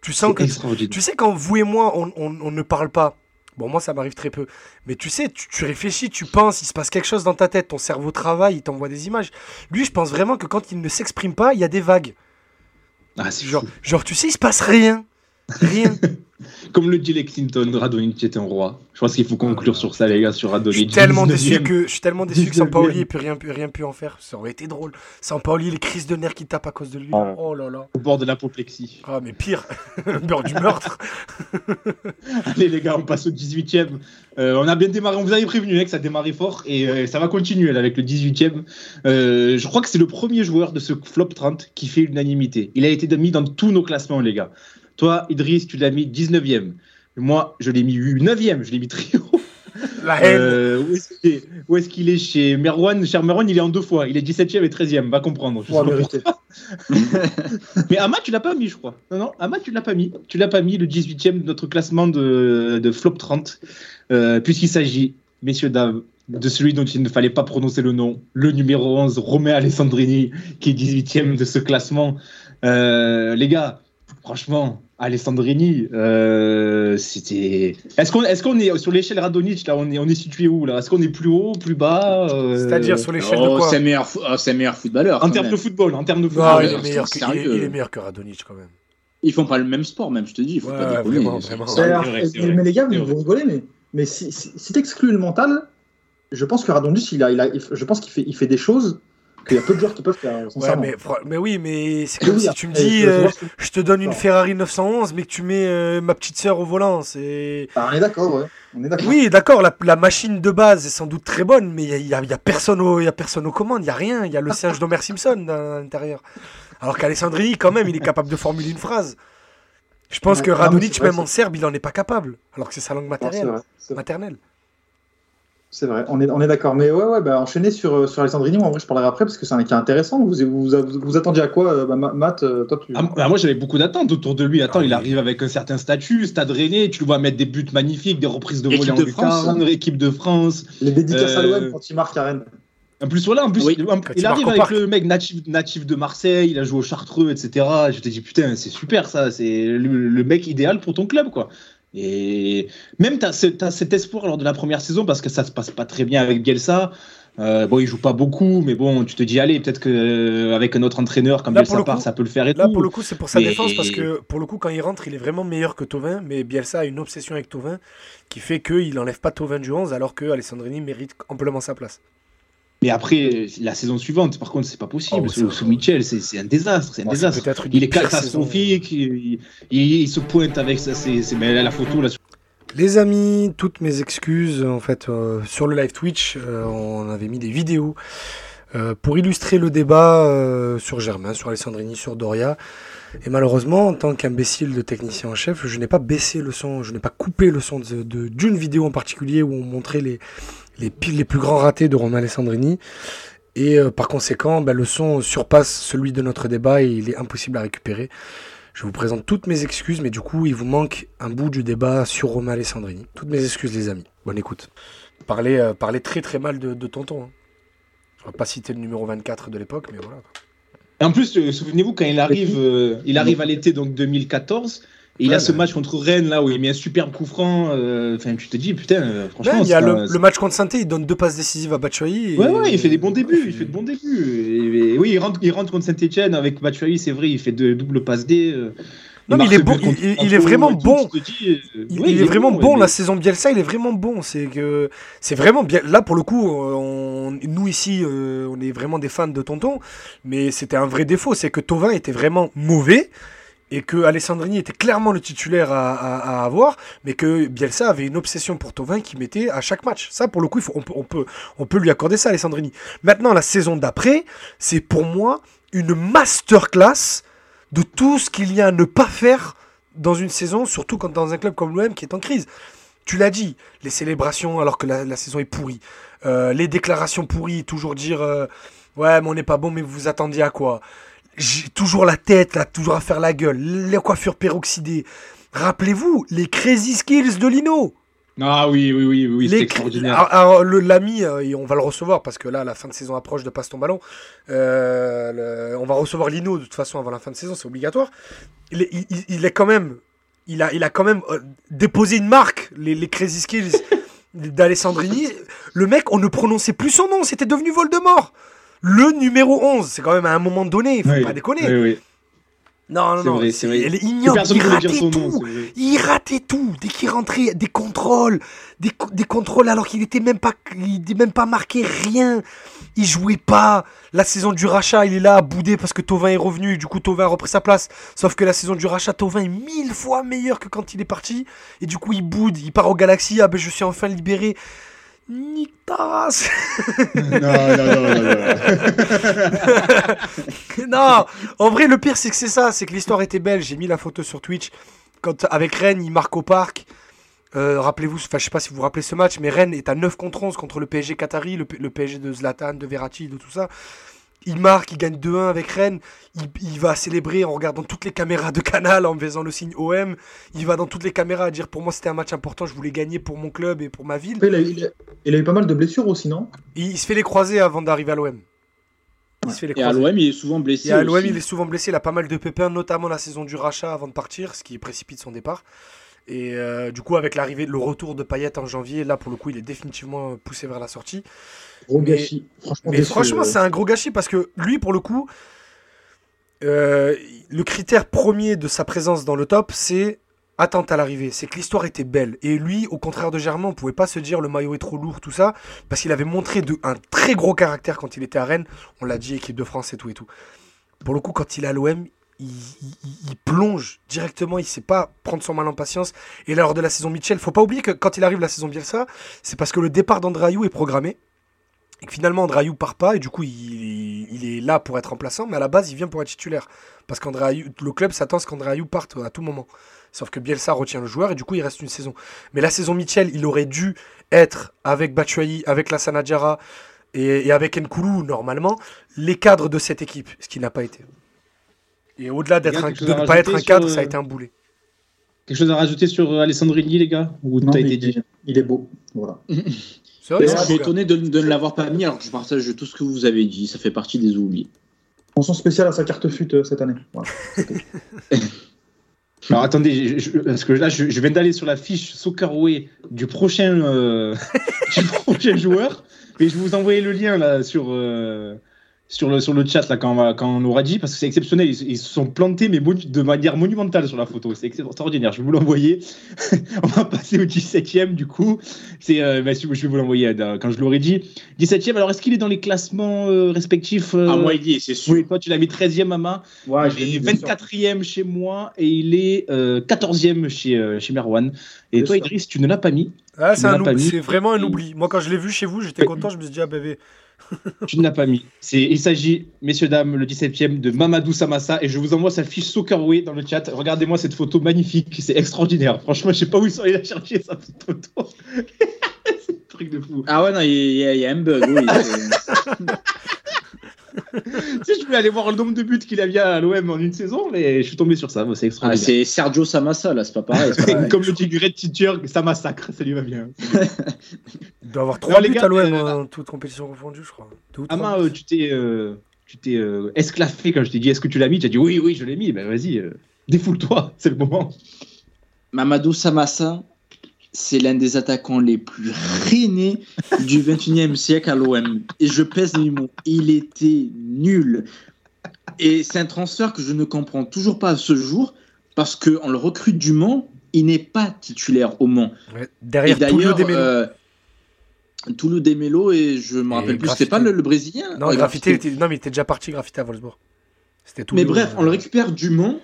Tu sens que. Tu sais, quand vous et moi, on ne parle pas. Bon, moi, ça m'arrive très peu. Mais tu sais, tu, réfléchis, tu penses, il se passe quelque chose dans ta tête, ton cerveau travaille, il t'envoie des images. Lui, je pense vraiment que quand il ne s'exprime pas, il y a des vagues. Ah, c'est genre, genre, tu sais, il se passe rien. Rien. Comme le dit Lexington, Radonic était un roi. Je pense qu'il faut conclure sur ça, les gars, sur Radonic. Je suis tellement déçu que, je suis tellement déçu que Sampaoli n'ait rien, rien pu en faire. Ça aurait été drôle. Sampaoli, les crises de nerfs qui tapent à cause de lui. Oh là là. Au bord de l'apoplexie. Ah, mais pire. le bord du meurtre. Allez, les gars, on passe au 18ème. Euh, on a bien démarré. On vous avait prévenu hein, que ça démarrait fort et euh, ça va continuer avec le 18ème. Euh, je crois que c'est le premier joueur de ce flop 30 qui fait l'unanimité. Il a été mis dans tous nos classements, les gars. Toi, Idriss, tu l'as mis 19e. Moi, je l'ai mis 9e, je l'ai mis très haut. La haine. Euh, où est-ce qu'il est, chez Merwan? Cher Merwan, il est en deux fois. Il est 17e et 13e, va comprendre. Mais Ama, tu l'as pas mis, je crois. Non, non, Ama, tu l'as pas mis. Tu l'as pas mis, le 18e de notre classement de, de Flop 30. Euh, puisqu'il s'agit, messieurs, dames, de celui dont il ne fallait pas prononcer le nom, le numéro 11, Romain Alessandrini, qui est 18e de ce classement. Euh, les gars, franchement, Alessandrini, euh, c'était. Est-ce qu'on est, qu'on est sur l'échelle Radonic là On est, on est situé où là? Est-ce qu'on est plus haut, plus bas euh? C'est-à-dire sur l'échelle de oh, quoi? C'est meilleur, oh, meilleur footballeur. En termes de football, en termes de football. il, est meilleur que, il, est, meilleur que Radonic quand même. Ils font pas le même sport, même, je te dis. Il faut pas vraiment, vraiment. mais les gars, vous, rigolez, mais, mais si, si, si tu exclues le mental, je pense que Radonic, il a, il a, je pense qu'il fait, il fait des choses qu'il y a peu de joueurs qui peuvent faire. Ouais, mais, mais, oui, mais c'est comme si tu me dis, euh, je, te donne une Ferrari 911, mais que tu mets euh, ma petite sœur au volant. C'est. Ah, on est d'accord, ouais. Oui, d'accord, la, la, machine de base est sans doute très bonne, mais il n'y a, y a, personne au, y a personne aux commandes, il n'y a rien. Il y a le singe d'Homer Simpson à l'intérieur. Alors qu'Alessandrini, quand même, il est capable de formuler une phrase. Je pense que Radonic, même en serbe, il n'en est pas capable, alors que c'est sa langue maternelle. maternelle. C'est vrai, on est, on est d'accord. Mais ouais, ouais, bah, enchaîner sur, euh, sur Alessandrini, moi, en vrai, je parlerai après parce que c'est un cas intéressant. Vous, vous, vous, attendiez à quoi, euh, bah, Matt euh, toi, tu... Ah, bah, Moi, j'avais beaucoup d'attentes autour de lui. Attends, il arrive avec un certain statut, stade rennais, tu le vois mettre des buts magnifiques, des reprises de volée en de France, équipe de France. Les dédicaces à l'OM quand il marque à Rennes. En plus, voilà, en plus, il, arrive avec le mec natif, natif de Marseille, il a joué au Chartreux, etc. Je te dis, putain, c'est super ça, c'est le, le, mec idéal pour ton club, quoi. Et même, tu as, cet espoir lors de la première saison parce que ça se passe pas très bien avec Bielsa. Euh, bon, il joue pas beaucoup, mais bon, tu te dis, allez, peut-être qu'avec un autre entraîneur comme Bielsa part, ça peut le faire et là, pour le coup, c'est pour sa défense parce que pour le coup, quand il rentre, il est vraiment meilleur que Tovin, mais Bielsa a une obsession avec Tovin qui fait qu'il n'enlève pas Tovin du 11 alors que Alessandrini mérite amplement sa place. Mais après, la saison suivante, par contre, c'est pas possible. Oh, sous, Mitchell, c'est un désastre. C'est un désastre. il est catastrophique. Il, se pointe avec ça. C'est la photo là. Les amis, toutes mes excuses. En fait, euh, sur le live Twitch, euh, on avait mis des vidéos euh, pour illustrer le débat sur Germain, sur Alessandrini, sur Doria. Et malheureusement, en tant qu'imbécile de technicien en chef, je n'ai pas baissé le son, je n'ai pas coupé le son d'une de, vidéo en particulier où on montrait les, les, les plus grands ratés de Romain Alessandrini. Et euh, par conséquent, bah, le son surpasse celui de notre débat et il est impossible à récupérer. Je vous présente toutes mes excuses, mais du coup, il vous manque un bout du débat sur Romain Alessandrini. Toutes mes excuses, les amis. Bonne écoute. Parler, euh, parler très très mal de, Tonton. Hein. Je ne vais pas citer le numéro 24 de l'époque, mais voilà. Et en plus, euh, souvenez-vous, quand il arrive, il arrive à l'été donc 2014, et il a ce match contre Rennes là où il met un superbe coup franc. Euh, enfin, tu te dis, putain, euh, franchement. il y a le, match contre saint il donne deux passes décisives à Batshuayi. Ouais, ouais, il fait des bons débuts. Il fait de bons débuts. Et, oui, il rentre, il rentre contre Saint-Etienne avec Batshuayi, c'est vrai, il fait de doubles passes D. Euh, non, mais il est bon, il, est vraiment bon. il, est vraiment bon. La saison Bielsa, il est vraiment bon. C'est que c'est vraiment bien. Là, pour le coup, nous ici, on est vraiment des fans de Tonton, mais c'était un vrai défaut, c'est que Tovin était vraiment mauvais et que Alessandrini était clairement le titulaire à, avoir, mais que Bielsa avait une obsession pour Tovin qui mettait à chaque match. Ça, pour le coup, on, peut, lui accorder ça, Alessandrini. Maintenant, la saison d'après, c'est pour moi une masterclass de tout ce qu'il y a à ne pas faire dans une saison, surtout quand dans un club comme l'OM qui est en crise. Tu l'as dit, les célébrations alors que la, saison est pourrie, euh, les déclarations pourries, toujours dire euh, ouais mais on n'est pas bon mais vous vous attendiez à quoi? J'ai toujours la tête, là, toujours à faire la gueule, les coiffures peroxydées. Rappelez-vous, les crazy skills de Lino. Ah oui, oui, oui, oui, c'est extraordinaire. Alors, l'ami, euh, on va le recevoir parce que là, la fin de saison approche de Passe ton ballon. Euh, on va recevoir Lino de toute façon avant la fin de saison, c'est obligatoire. Il est, il, est, quand même, il a, il a quand même euh, déposé une marque, les, les Crazy Skills d'Alessandrini. Le mec, on ne prononçait plus son nom, c'était devenu Voldemort. Le numéro 11, c'est quand même à un moment donné, il faut pas déconner. Oui, oui. Non, non, non. Vrai, vrai. Elle ignore. Il ratait tout. il ratait tout. Dès qu'il rentrait, des contrôles, des, des contrôles alors qu'il était même pas, il était même pas marqué rien. Il jouait pas. La saison du rachat, il est là à bouder parce que Tovin est revenu. Du coup, Tovin a repris sa place. Sauf que la saison du rachat, Tovin est mille fois meilleur que quand il est parti. Et du coup, il boude. Il part au Galaxy. Ah ben, je suis enfin libéré. Nick Taras Non, non, non, non. non, en vrai, le pire, c'est que c'est ça. C'est que l'histoire était belle. J'ai mis la photo sur Twitch. Quand, avec Rennes, il marque au parc. Euh, rappelez-vous, enfin, je sais pas si vous vous rappelez ce match, mais Rennes est à 9 contre 11 contre le PSG Qatari, le, le PSG de Zlatan, de Verratti, de tout ça. Il marque, il gagne 2-1 avec Rennes. Il, va célébrer en regardant toutes les caméras de Canal, en faisant le signe OM. Il va dans toutes les caméras à dire pour moi c'était un match important, je voulais gagner pour mon club et pour ma ville. Il a, eu pas mal de blessures aussi, non? Il, se fait les croiser avant d'arriver à l'OM. Et à l'OM, il est souvent blessé. Et à l'OM, il est souvent blessé. Il a pas mal de pépins, notamment la saison du rachat avant de partir, ce qui précipite son départ. Et euh, du coup, avec l'arrivée, le retour de Payet en janvier, là pour le coup, il est définitivement poussé vers la sortie. Gros gâchis. Franchement, mais franchement, c'est un gros gâchis parce que lui, pour le coup, euh, le critère premier de sa présence dans le top, c'est attente à l'arrivée. C'est que l'histoire était belle. Et lui, au contraire de Germain, on pouvait pas se dire le maillot est trop lourd, tout ça, parce qu'il avait montré de, un très gros caractère quand il était à Rennes. On l'a dit, équipe de France et tout et tout. Pour le coup, quand il est à l'OM, il, plonge directement, il sait pas prendre son mal en patience. Et lors de la saison Mitchell, faut pas oublier que quand il arrive la saison Bielsa, c'est parce que le départ d'Andrayou est programmé. Et que finalement Andrayou part pas, et du coup il, est là pour être remplaçant, mais à la base il vient pour être titulaire. Parce qu'Andrayou, le club s'attend à ce qu'Andrayou parte à tout moment. Sauf que Bielsa retient le joueur et du coup il reste une saison. Mais la saison Mitchell, il aurait dû être avec Batshuayi, avec la Sanadjara et, et avec Nkoulou normalement, les cadres de cette équipe, ce qui n'a pas été. Et au-delà d'être de ne pas être un cadre, ça a été un boulet. Quelque chose à rajouter sur Alessandrini, les gars? Ou non, été dit? il est beau. Voilà. Vrai, je suis étonné de, ne l'avoir pas mis alors que je partage tout ce que vous avez dit. Ça fait partie des oubliés. Mention spéciale à sa carte fut euh, cette année. alors attendez, parce que là je, viens d'aller sur la fiche Soccerway du prochain, euh, du prochain joueur. Et je vous envoyer le lien là sur sur le, sur le chat là, quand, on, quand on aura dit, parce que c'est exceptionnel. Ils, se sont plantés, mais de manière monumentale sur la photo. C'est extraordinaire. Je vais vous l'envoyer. on va passer au 17ème, du coup. C'est, euh, bah, je vais vous l'envoyer euh, quand je l'aurais dit. 17ème, alors est-ce qu'il est dans les classements euh, respectifs Ah, moi, il est, c'est sûr. Oui, toi, tu l'as mis 13e à main. Ouais, il est 24e chez moi et il est 14e chez, chez Merwan. Et toi, Idriss, tu ne l'as pas mis. Ah, c'est, un c'est vraiment un oubli. Moi, quand je l'ai vu chez vous, j'étais content. Je me suis dit, ah, bébé. tu ne l'as pas mis. Il s'agit, messieurs, dames, le 17e de Mamadou Samassa et je vous envoie sa fiche Soccerway dans le chat. Regardez-moi cette photo magnifique, c'est extraordinaire. Franchement, je sais pas où ils sont allés la chercher, sa photo. c'est un truc de fou. Ah ouais, non, il y, a un bug, oui. tu sais, je voulais aller voir le nombre de buts qu'il a mis à l'OM en une saison, mais je suis tombé sur ça. c'est extraordinaire. Ah, c'est Sergio Samassa, là, c'est pas pareil. Comme le dit Greg Teacher, ça massacre, ça lui va bien. Il doit avoir 3 buts à l'OM euh, en toute compétition confondue, je crois. Ama, euh, tu t'es euh, tu t'es esclaffé quand je t'ai dit est-ce que tu l'as mis? Tu as dit oui, oui, je l'ai mis. Ben vas-y, défoule-toi, c'est le moment. Mamadou Samassa, c'est l'un des attaquants les plus rainés du 21e siècle à l'OM. Et je pèse les mots. Il était nul. Et c'est un transfert que je ne comprends toujours pas à ce jour, parce qu'on le recrute du Mans, il n'est pas titulaire au Mans. derrière d'ailleurs, euh, Toulouse Demelo, et je me rappelle plus, c'était pas le, Brésilien Non, Graffité, était, non, mais il était déjà parti Graffité à Wolfsburg. Mais bref, on le récupère du Mans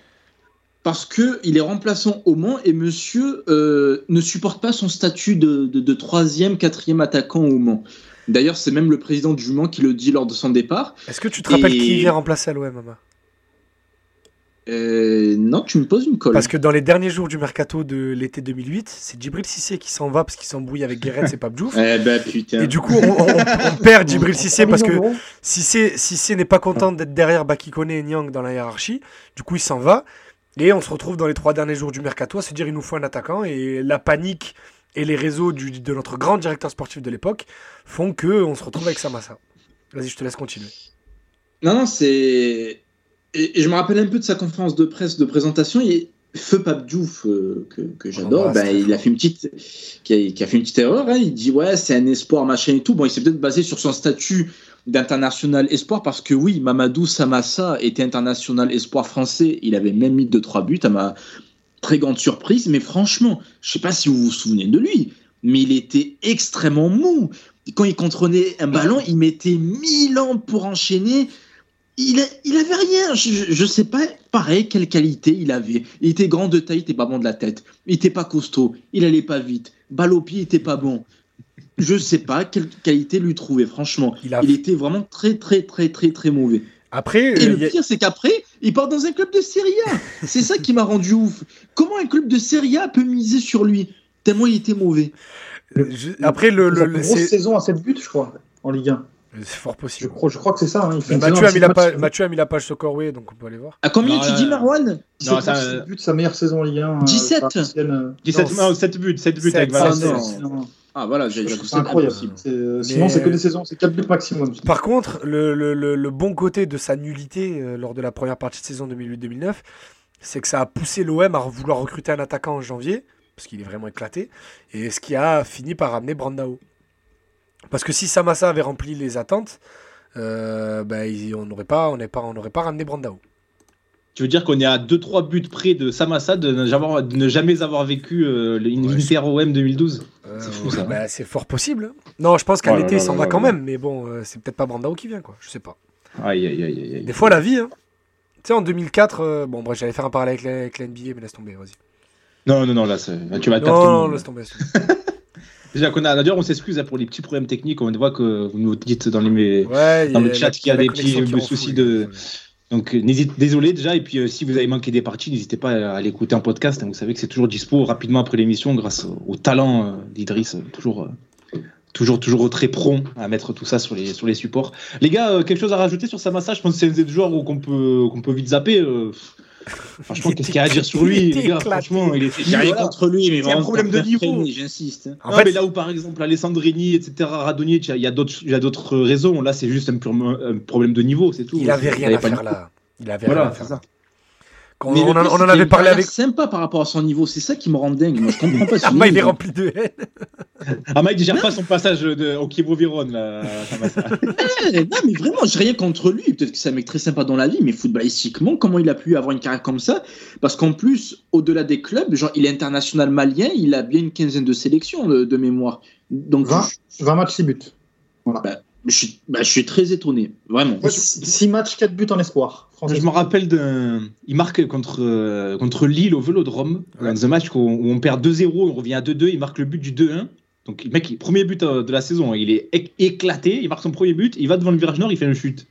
parce qu'il est remplaçant au Mans et monsieur euh, ne supporte pas son statut de, troisième, quatrième attaquant au Mans. D'ailleurs, c'est même le président du Mans qui le dit lors de son départ. Est-ce que tu te rappelles qui vient remplacer à l'OM, Mama euh, non, tu me poses une colle. Parce que dans les derniers jours du mercato de l'été 2008, c'est Djibril Cissé qui s'en va parce qu'il s'embrouille avec Guéret et Pabjouf. eh ben putain. Et du coup, on, perd Djibril Cissé parce que Cissé, Cissé n'est pas content d'être derrière Bakikone et Nyang dans la hiérarchie. Du coup, il s'en va. Et on se retrouve dans les trois derniers jours du mercato à se dire il nous faut un attaquant. Et la panique et les réseaux du, de notre grand directeur sportif de l'époque font que on se retrouve avec Samassa. Vas-y, je te laisse continuer. Non, non, c'est. Et, je me rappelle un peu de sa conférence de presse de présentation. Et Feu Pape Diouf, euh, que, que j'adore, bah, il a fait une petite, qui a, fait une petite erreur. Hein. Il dit ouais, c'est un espoir, machin et tout. Bon, il s'est peut-être basé sur son statut d'international espoir parce que oui, Mamadou Samassa était international espoir français. Il avait même mis 2-3 buts à ma très grande surprise. Mais franchement, je sais pas si vous vous souvenez de lui, mais il était extrêmement mou. Quand il contrôlait un ballon, il mettait 1000 ans pour enchaîner. Il, il avait rien. Je, ne sais pas, pareil, quelle qualité il avait. Il était grand de taille, il était pas bon de la tête. Il était pas costaud, il allait pas vite. Balle au pied, il était pas bon je sais pas quelle qualité lui trouver, franchement. Il, était vraiment très, très, très, très, très mauvais. Après, et le pire, c'est qu'après, il part dans un club de Serie A. c'est ça qui m'a rendu ouf. Comment un club de Serie A peut miser sur lui Tellement il était mauvais? Après, le. le, grosse saison à 7 buts, je crois, en Ligue 1. C'est fort possible. Je crois, je crois que c'est ça. Hein. Mathieu, a mis la page, Mathieu a mis la page sur Corway, donc on peut aller voir. À combien tu dis, Marwan? 17 ça... buts, sa meilleure saison en Ligue 1. 17 euh, 17 non, 7 buts, 7 buts 7, avec Valenciennes. Ah voilà, c'est incroyable. Euh, sinon, c'est que des saisons, c'est 4 buts maximum. Par contre, le, le, le, bon côté de sa nullité euh, lors de la première partie de saison 2008-2009, c'est que ça a poussé l'OM à vouloir recruter un attaquant en janvier, parce qu'il est vraiment éclaté, et ce qui a fini par amener Brandao. Parce que si Samassa avait rempli les attentes, euh, ben, on n'aurait pas, on pas, on pas ramené Brandao. Tu veux dire qu'on est à 2-3 buts près de Samassa de ne jamais avoir, vécu euh, une ouais, OM 2012 C'est fou ça. Bah, c'est fort possible. Non, je pense qu'à oh l'été, il s'en va quand même. Mais bon, euh, c'est peut-être pas Brandao qui vient, quoi. Je sais pas. Aïe, aïe, aïe, aïe, Des fois, la vie. Hein. Tu sais, en 2004, euh, bon, bref, j'allais faire un parallèle avec la, NBA, mais laisse tomber, vas-y. Non, non, non, là, tu vas Non, non, laisse tomber. Déjà qu'on a, d'ailleurs, on s'excuse hein, pour les petits problèmes techniques. On voit que vous nous dites dans, les, dans le chat qu'il y a des petits soucis de. Donc désolé déjà, et puis euh, si vous avez manqué des parties, n'hésitez pas à, l'écouter en podcast. Hein. vous savez que c'est toujours dispo rapidement après l'émission grâce au, talent euh, d'Idriss, euh, toujours, toujours, toujours très prompt à mettre tout ça sur les, sur les supports. Les gars, quelque chose à rajouter sur sa massage Je pense que c'est un des joueurs qu'on peut, qu'on peut vite zapper. Franchement, qu'est-ce qu'il y a à dire sur lui, les gars Franchement, il était. rien contre lui, mais c'est un problème de niveau. J'insiste. En fait, mais là où par exemple Alessandrini, etc., Radonic, il y a d'autres, il y a d'autres raisons. Là, c'est juste un, un, problème de niveau, c'est tout. Il avait rien à faire là. Il avait rien à faire. Ça on, on, en avait parlé avec. sympa par rapport à son niveau, c'est ça qui me rend dingue. Moi, je comprends pas. ah, il est rempli de haine. ah, Mike, gère pas son passage de, au Kievo là. Eh, non, mais vraiment, j'ai rien contre lui. Peut-être que c'est un mec très sympa dans la vie, mais footballistiquement, comment il a pu avoir une carrière comme ça? Parce qu'en plus, au-delà des clubs, genre, il est international malien, il a bien une quinzaine de sélections de, mémoire. Donc, 20, 20 matchs, 6 buts. Voilà. Bah, je suis, bah, je suis très étonné, vraiment. 6 matchs, 4 buts en espoir. Je me rappelle d'un. Il marque contre, euh, contre Lille au Vélodrome, dans un match où on, perd 2-0, on revient à 2-2, il marque le but du 2-1. Donc, le mec, premier but euh, de la saison, il est éclaté, il marque son premier but, il va devant le virage nord, il fait une chute.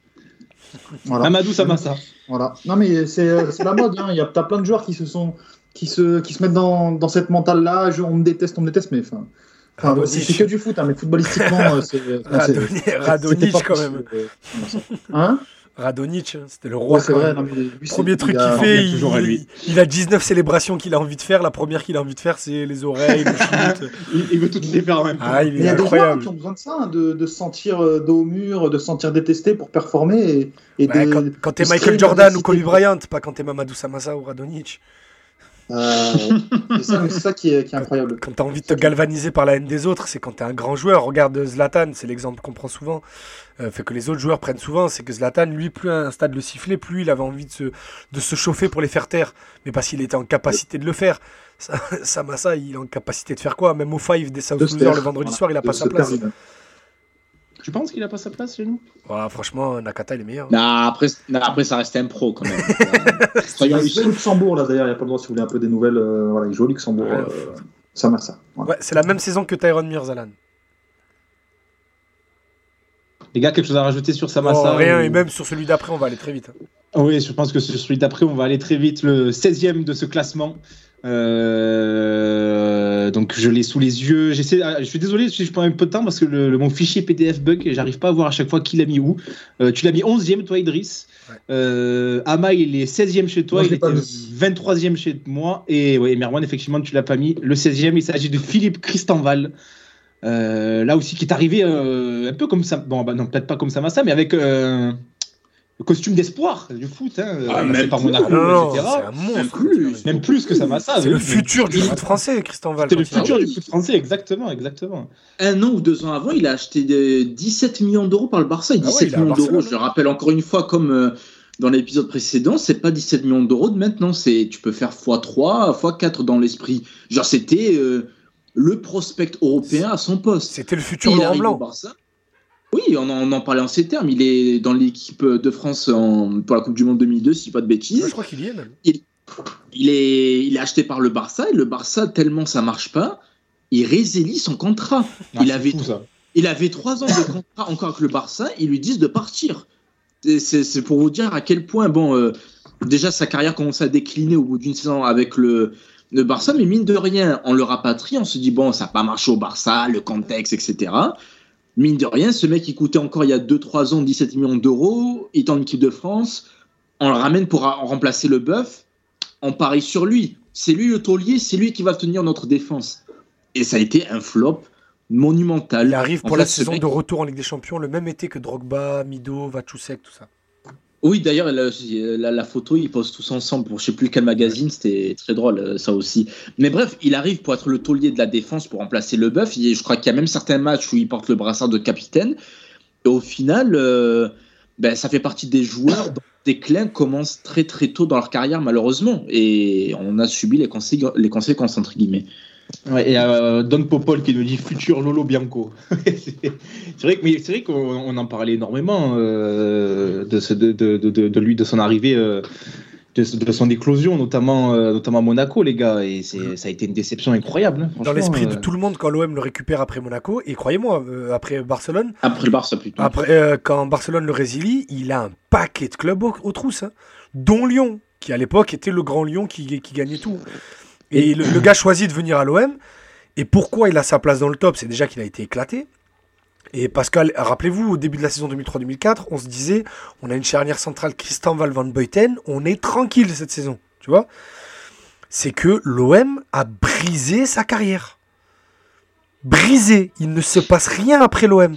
Voilà. Amadou Samassa. Voilà. Non, mais c'est euh, la mode. Hein. Il y a as plein de joueurs qui se, sont, qui se, qui se mettent dans, dans cette mentale-là. On me déteste, on me déteste, mais enfin. Enfin, c'est que du foot, hein, mais footballistiquement, c'est. Radonic, quand même. Hein Radonic, hein, c'était le roi. c'est vrai. Premier truc qu'il fait, il, a 19 célébrations qu'il a envie de faire. La première qu'il a envie de faire, c'est les oreilles, le shoot. il, veut toutes les faire en même temps. Ah, il, il, y a des gens qui ont besoin de ça, hein, de, de, se sentir euh, dos au mur, de se sentir détesté pour performer. Et, et bah, de, quand, t'es Michael Jordan ou Kobe Bryant, pas quand t'es Mamadou Samassa ou Radonic. Euh, c'est ça, qui, est, incroyable. Quand tu as envie de te galvaniser par la haine des autres, c'est quand tu es un grand joueur. Regarde Zlatan, c'est l'exemple qu'on prend souvent. Euh, fait que les autres joueurs prennent souvent, c'est que Zlatan, lui, plus un stade le sifflet, plus il avait envie de se, de se chauffer pour les faire taire. Mais parce qu'il était en capacité de le faire. Samassa, il est en capacité de faire quoi? Même au five des South Losers le vendredi soir, il a pas sa place. Tu penses qu'il a pas sa place chez nous? Franchement, Nakata, il est meilleur. Non, après, après ça reste un pro quand même. il joue au Luxembourg, là d'ailleurs, il n'y a pas le droit si vous voulez un peu des nouvelles. Euh, voilà, il joue au Luxembourg. Euh, ça marche ça. Ouais, c'est la même saison que Tyron Mirzalan. Les gars, quelque chose à rajouter sur Samassa oh, Rien, et même sur celui d'après, on va aller très vite. Oui, je pense que sur celui d'après, on va aller très vite. Le 16e de ce classement. Euh, donc je l'ai sous les yeux. J'essaie, ah, je suis désolé si je prends un peu de temps parce que le, mon fichier PDF bug et j'arrive pas à voir à chaque fois qui l'a mis où. Euh, tu l'as mis 11e toi Idriss. Euh, Ama il est 16e chez toi, il était 23e chez moi et ouais, Merwan effectivement tu l'as pas mis. Le 16e il s'agit de Philippe Christenval. Là aussi qui est arrivé un peu comme ça, bon bah non peut-être pas comme ça mais avec le costume d'espoir du foot, hein, ah, même par Monaco, non, etc. Un monstre, même, plus, même plus que ça m'a ça. C'est le futur du foot français, Christian Val. C'est le futur du foot français, exactement, exactement. Un an ou deux ans avant, il a acheté 17 millions d'euros par le Barça. 17 ah millions d'euros, je le rappelle encore une fois, comme euh, dans l'épisode précédent, c'est pas 17 millions d'euros de maintenant, c'est tu peux faire x3, x4 dans l'esprit. Genre, c'était euh, le prospect européen à son poste. C'était le futur Laurent Blanc. Barça. Oui, on en, parlait en ces termes. Il est dans l'équipe de France pour la Coupe du Monde 2002, si pas de bêtises. je crois qu'il y est même. Il, est, il est acheté par le Barça et le Barça, tellement ça marche pas, il résilie son contrat. Ah, il, avait, il avait trois ans de contrat encore avec le Barça, ils lui disent de partir. C'est pour vous dire à quel point, bon, euh, déjà sa carrière commence à décliner au bout d'une saison avec le, le Barça, mais mine de rien, on le rapatrie, on se dit, bon, ça n'a pas marché au Barça, le contexte, etc mine de rien, ce mec, il coûtait encore il y a 2-3 ans 17 millions d'euros, il est en équipe de France, on le ramène pour remplacer le bœuf, on parie sur lui. C'est lui le taulier, c'est lui qui va tenir notre défense. Et ça a été un flop monumental. Il arrive pour la saison de retour en Ligue des Champions le même été que Drogba, Mido, Vachusek, tout ça. Oui, d'ailleurs, la, photo, ils posent tous ensemble pour je sais plus quel magazine, c'était très drôle, euh, ça aussi. Mais bref, il arrive pour être le taulier de la défense, pour remplacer le bœuf. Je crois qu'il y a même certains matchs où il porte le brassard de capitaine. Et au final, euh, ben, ça fait partie des joueurs dont les déclin commencent très très tôt dans leur carrière, malheureusement. Et on a subi les, les conséquences, entre guillemets. Ouais, et euh, Don Popol qui nous dit futur Lolo Bianco. c'est vrai que c'est vrai qu'on en parlait énormément euh, de, ce, de, de, de, lui, de son arrivée, euh, de, son éclosion, notamment, notamment à Monaco, les gars. Et ça a été une déception incroyable. Hein, Dans l'esprit de tout le monde quand l'OM le récupère après Monaco, et croyez-moi, après Barcelone. Après le Barça plutôt. Après, quand Barcelone le résilie, il a un paquet de clubs aux, trousses, hein, dont Lyon, qui à l'époque était le grand Lyon qui, qui gagnait tout. Et le, gars choisit de venir à l'OM. Et pourquoi il a sa place dans le top? C'est déjà qu'il a été éclaté. Et que, rappelez-vous, au début de la saison 2003-2004, on se disait, on a une charnière centrale Christian Val van Beuten, on est tranquille cette saison. Tu vois? C'est que l'OM a brisé sa carrière. Brisé. Il ne se passe rien après l'OM.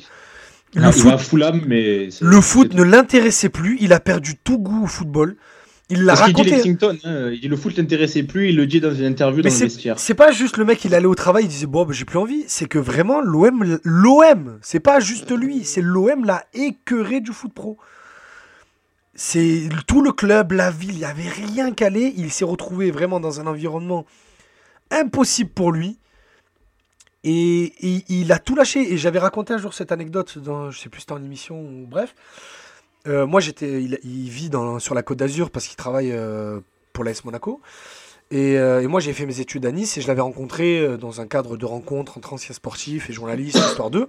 Le, foot, mais le foot ne l'intéressait plus. Il a perdu tout goût au football. Il l'a raconté. Il dit Lexington, hein, il dit le foot l'intéressait plus, il le dit dans une interview dans le vestiaire. C'est pas juste le mec, il allait au travail, il disait bon, bah, j'ai plus envie. C'est que vraiment l'OM, l'OM, c'est pas juste lui, c'est l'OM l'a écœuré du foot pro. C'est tout le club, la ville, il n'y avait rien calé. Il s'est retrouvé vraiment dans un environnement impossible pour lui. Et, il a tout lâché. Et j'avais raconté un jour cette anecdote, dans, je sais plus si c'était en émission ou bref. Euh, moi, j'étais, il, vit dans, sur la Côte d'Azur parce qu'il travaille euh, pour l'AS Monaco. Euh, et, moi, j'ai fait mes études à Nice et je l'avais rencontré dans un cadre de rencontre entre anciens sportifs et journalistes, histoire d'eux.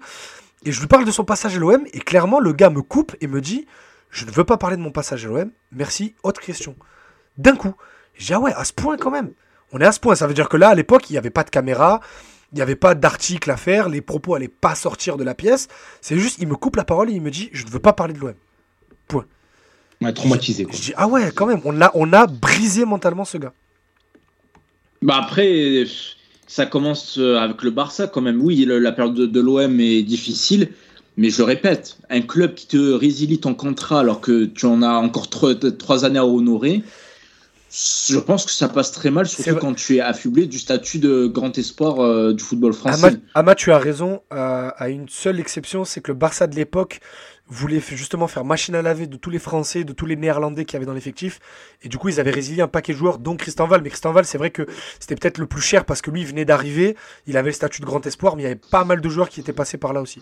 Et je lui parle de son passage à l'OM et clairement, le gars me coupe et me dit Je ne veux pas parler de mon passage à l'OM, merci, autre question. D'un coup, j'ai dit Ah ouais, à ce point quand même. On est à ce point. Ça veut dire que là, à l'époque, il n'y avait pas de caméra, il n'y avait pas d'article à faire, les propos n'allaient pas sortir de la pièce. C'est juste, il me coupe la parole et il me dit Je ne veux pas parler de l'OM. Point. traumatisé. Je dis, ah ouais, quand même, on a, on a brisé mentalement ce gars. Bah après, ça commence euh, avec le Barça quand même. Oui, la période de, l'OM est difficile, mais je le répète, un club qui te résilie ton contrat alors que tu en as encore trois, années à honorer, je pense que ça passe très mal, surtout quand tu es affublé du statut de grand espoir euh, du football français. Ama, tu as raison, à une seule exception, c'est que le Barça de l'époque voulait justement faire machine à laver de tous les Français, de tous les Néerlandais qui avaient dans l'effectif. Et du coup, ils avaient résilié un paquet de joueurs, dont Christian Val. Mais Christian Val, c'est vrai que c'était peut-être le plus cher parce que lui, il venait d'arriver. Il avait le statut de grand espoir, mais il y avait pas mal de joueurs qui étaient passés par là aussi.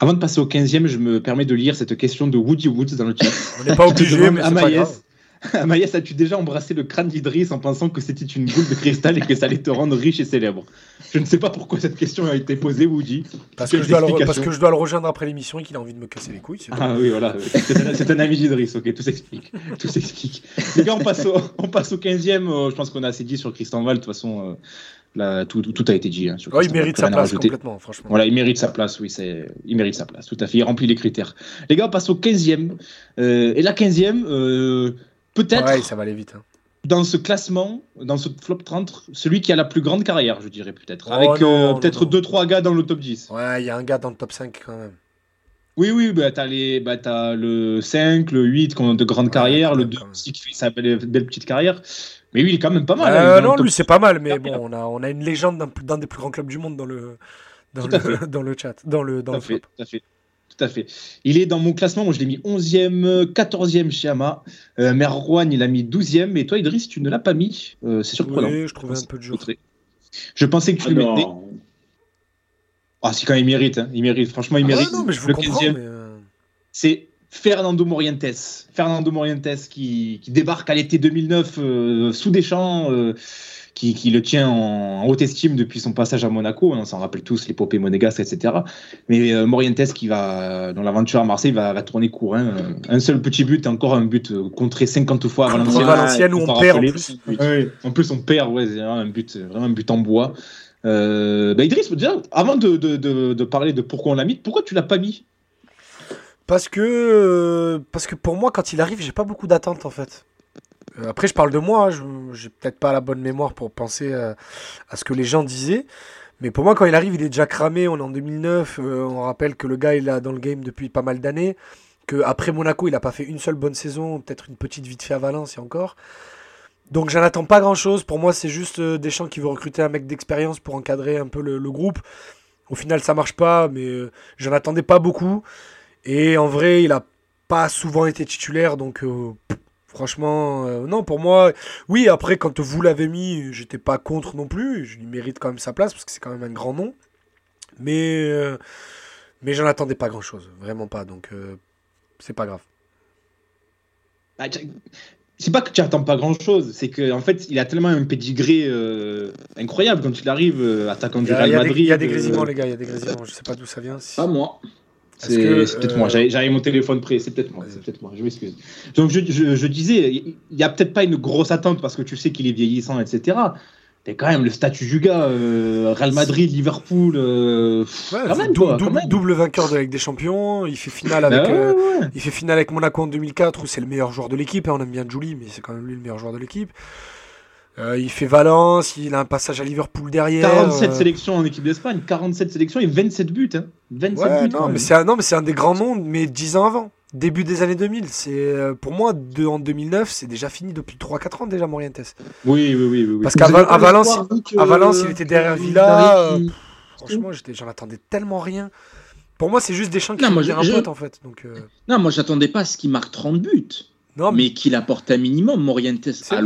Avant de passer au 15e, je me permets de lire cette question de Woody Woods dans le chat. On n'est pas obligé, mais c'est pas grave. Maïs, as-tu déjà embrassé le crâne d'Idriss en pensant que c'était une boule de cristal et que ça allait te rendre riche et célèbre Je ne sais pas pourquoi cette question a été posée, Woody. Parce, que je, dois le, parce que je dois le rejoindre après l'émission et qu'il a envie de me casser les couilles. Ah oui, voilà. C'est un, ami d'Idriss, ok, tout s'explique. Tout s'explique. Les gars, on passe au, on passe au 15e. Euh, je pense qu'on a assez dit sur Christian Val, de toute façon. Euh, Là, tout, tout, a été dit. Hein, oh, il mérite sa place complètement, franchement. Voilà, il mérite sa place, oui, c'est, il mérite sa place, tout à fait. Il remplit les critères. Les gars, on passe au 15e. Euh, et la 15e, euh, peut-être. Ouais, ça va aller vite. Hein. Dans ce classement, dans ce flop 30, celui qui a la plus grande carrière, je dirais peut-être. Oh avec euh, peut-être 2-3 gars dans le top 10. Ouais, il y a un gars dans le top 5 quand même. Oui, oui, bah, t'as, les, bah, as le 5, le 8 qui ont de grandes carrières, le 2 aussi qui fait sa belle, belle petite carrière. Mais oui, il est quand même pas mal. Hein, euh, non, lui, c'est pas mal, mais bon, on a, on a une légende d'un des plus grands clubs du monde dans le, dans, le, dans le chat, dans le, dans tout, à fait, tout à fait. Il est dans mon classement, moi je l'ai mis 11e, 14e chez Ama. Euh, Merwan, il a mis 12e. Et toi, Idriss, tu ne l'as pas mis. Euh, c'est surprenant. Oui, je trouvais un peu de jeu. Je pensais que tu le mettais. Ah, si, quand il mérite. Hein. Il mérite. Franchement, il ah mérite. non, mais je vous le comprends, 15e. Euh, c'est Fernando Morientes. Fernando Morientes qui, débarque à l'été 2009 euh, sous des champs, euh, qui, le tient en, haute estime depuis son passage à Monaco. On s'en rappelle tous, l'épopée monégasque, etc. Mais euh, Morientes qui va, dans l'aventure à Marseille, va, tourner court. Hein. Un seul petit but, encore un but contré 50 fois à Valenciennes. où on perd en plus. en plus, on perd, ouais, un but, vraiment un but en bois. Bah, Idriss, déjà, avant de, de, parler de pourquoi on l'a mis, pourquoi tu l'as pas mis? Parce que, euh, parce que pour moi, quand il arrive, j'ai pas beaucoup d'attentes en fait. Euh, après, je parle de moi, hein, je j'ai peut-être pas la bonne mémoire pour penser euh, à ce que les gens disaient. Mais pour moi, quand il arrive, il est déjà cramé. On est en 2009. on rappelle que le gars, il est dans le game depuis pas mal d'années. Qu'après Monaco, il a pas fait une seule bonne saison. Peut-être une petite vite fait à Valence et encore. Donc, j'en attends pas grand-chose. Pour moi, c'est juste Deschamps qui veut recruter un mec d'expérience pour encadrer un peu le, groupe. Au final, ça marche pas, mais j'en attendais pas beaucoup. Et en vrai, il a pas souvent été titulaire, donc euh, franchement, euh, non, pour moi, oui, après, quand vous l'avez mis, j'étais pas contre non plus, je lui mérite quand même sa place, parce que c'est quand même un grand nom. Mais, euh, mais j'en attendais pas grand-chose, vraiment pas, donc c'est pas grave. Bah, c'est pas que tu attends pas grand chose, c'est qu'en en fait, il a tellement un pedigree incroyable quand il arrive attaquant du Real Madrid. Il y a des grésillements, les gars, il y a des grésillements. Je sais pas d'où ça vient. Pas moi. C'est peut-être moi, euh, j'avais mon téléphone prêt, c'est peut-être moi, c'est peut-être moi, je m'excuse. Donc je, je, disais, il n'y a peut-être pas une grosse attente parce que tu sais qu'il est vieillissant, etc. Mais quand même, le statut du gars, euh, Real Madrid, Liverpool, euh, double vainqueur de la Ligue des Champions, il fait finale avec, bah il fait finale avec Monaco en 2004 où c'est le meilleur joueur de l'équipe, hein, on aime bien Julie, mais c'est quand même lui le meilleur joueur de l'équipe. Euh, il fait Valence, il a un passage à Liverpool derrière. 47 euh. sélections en équipe d'Espagne, 47 sélections et 27 buts. Hein. 27 buts non, mais c'est un, non, mais c'est un des grands noms, mais 10 ans avant. Début des années 2000. C'est, euh, pour moi, de, en 2009, c'est déjà fini depuis 3-4 ans déjà, Morientes. Oui, oui, oui. oui, Parce qu'à Valence, à Valence, il était derrière Villa. franchement, j'en attendais tellement rien. Pour moi, c'est juste des champs qui sont un pote, en fait. Donc, Non, moi, j'attendais pas à ce qu'il marque 30 buts. Non, mais, qu'il apporte un minimum, Morientes C'est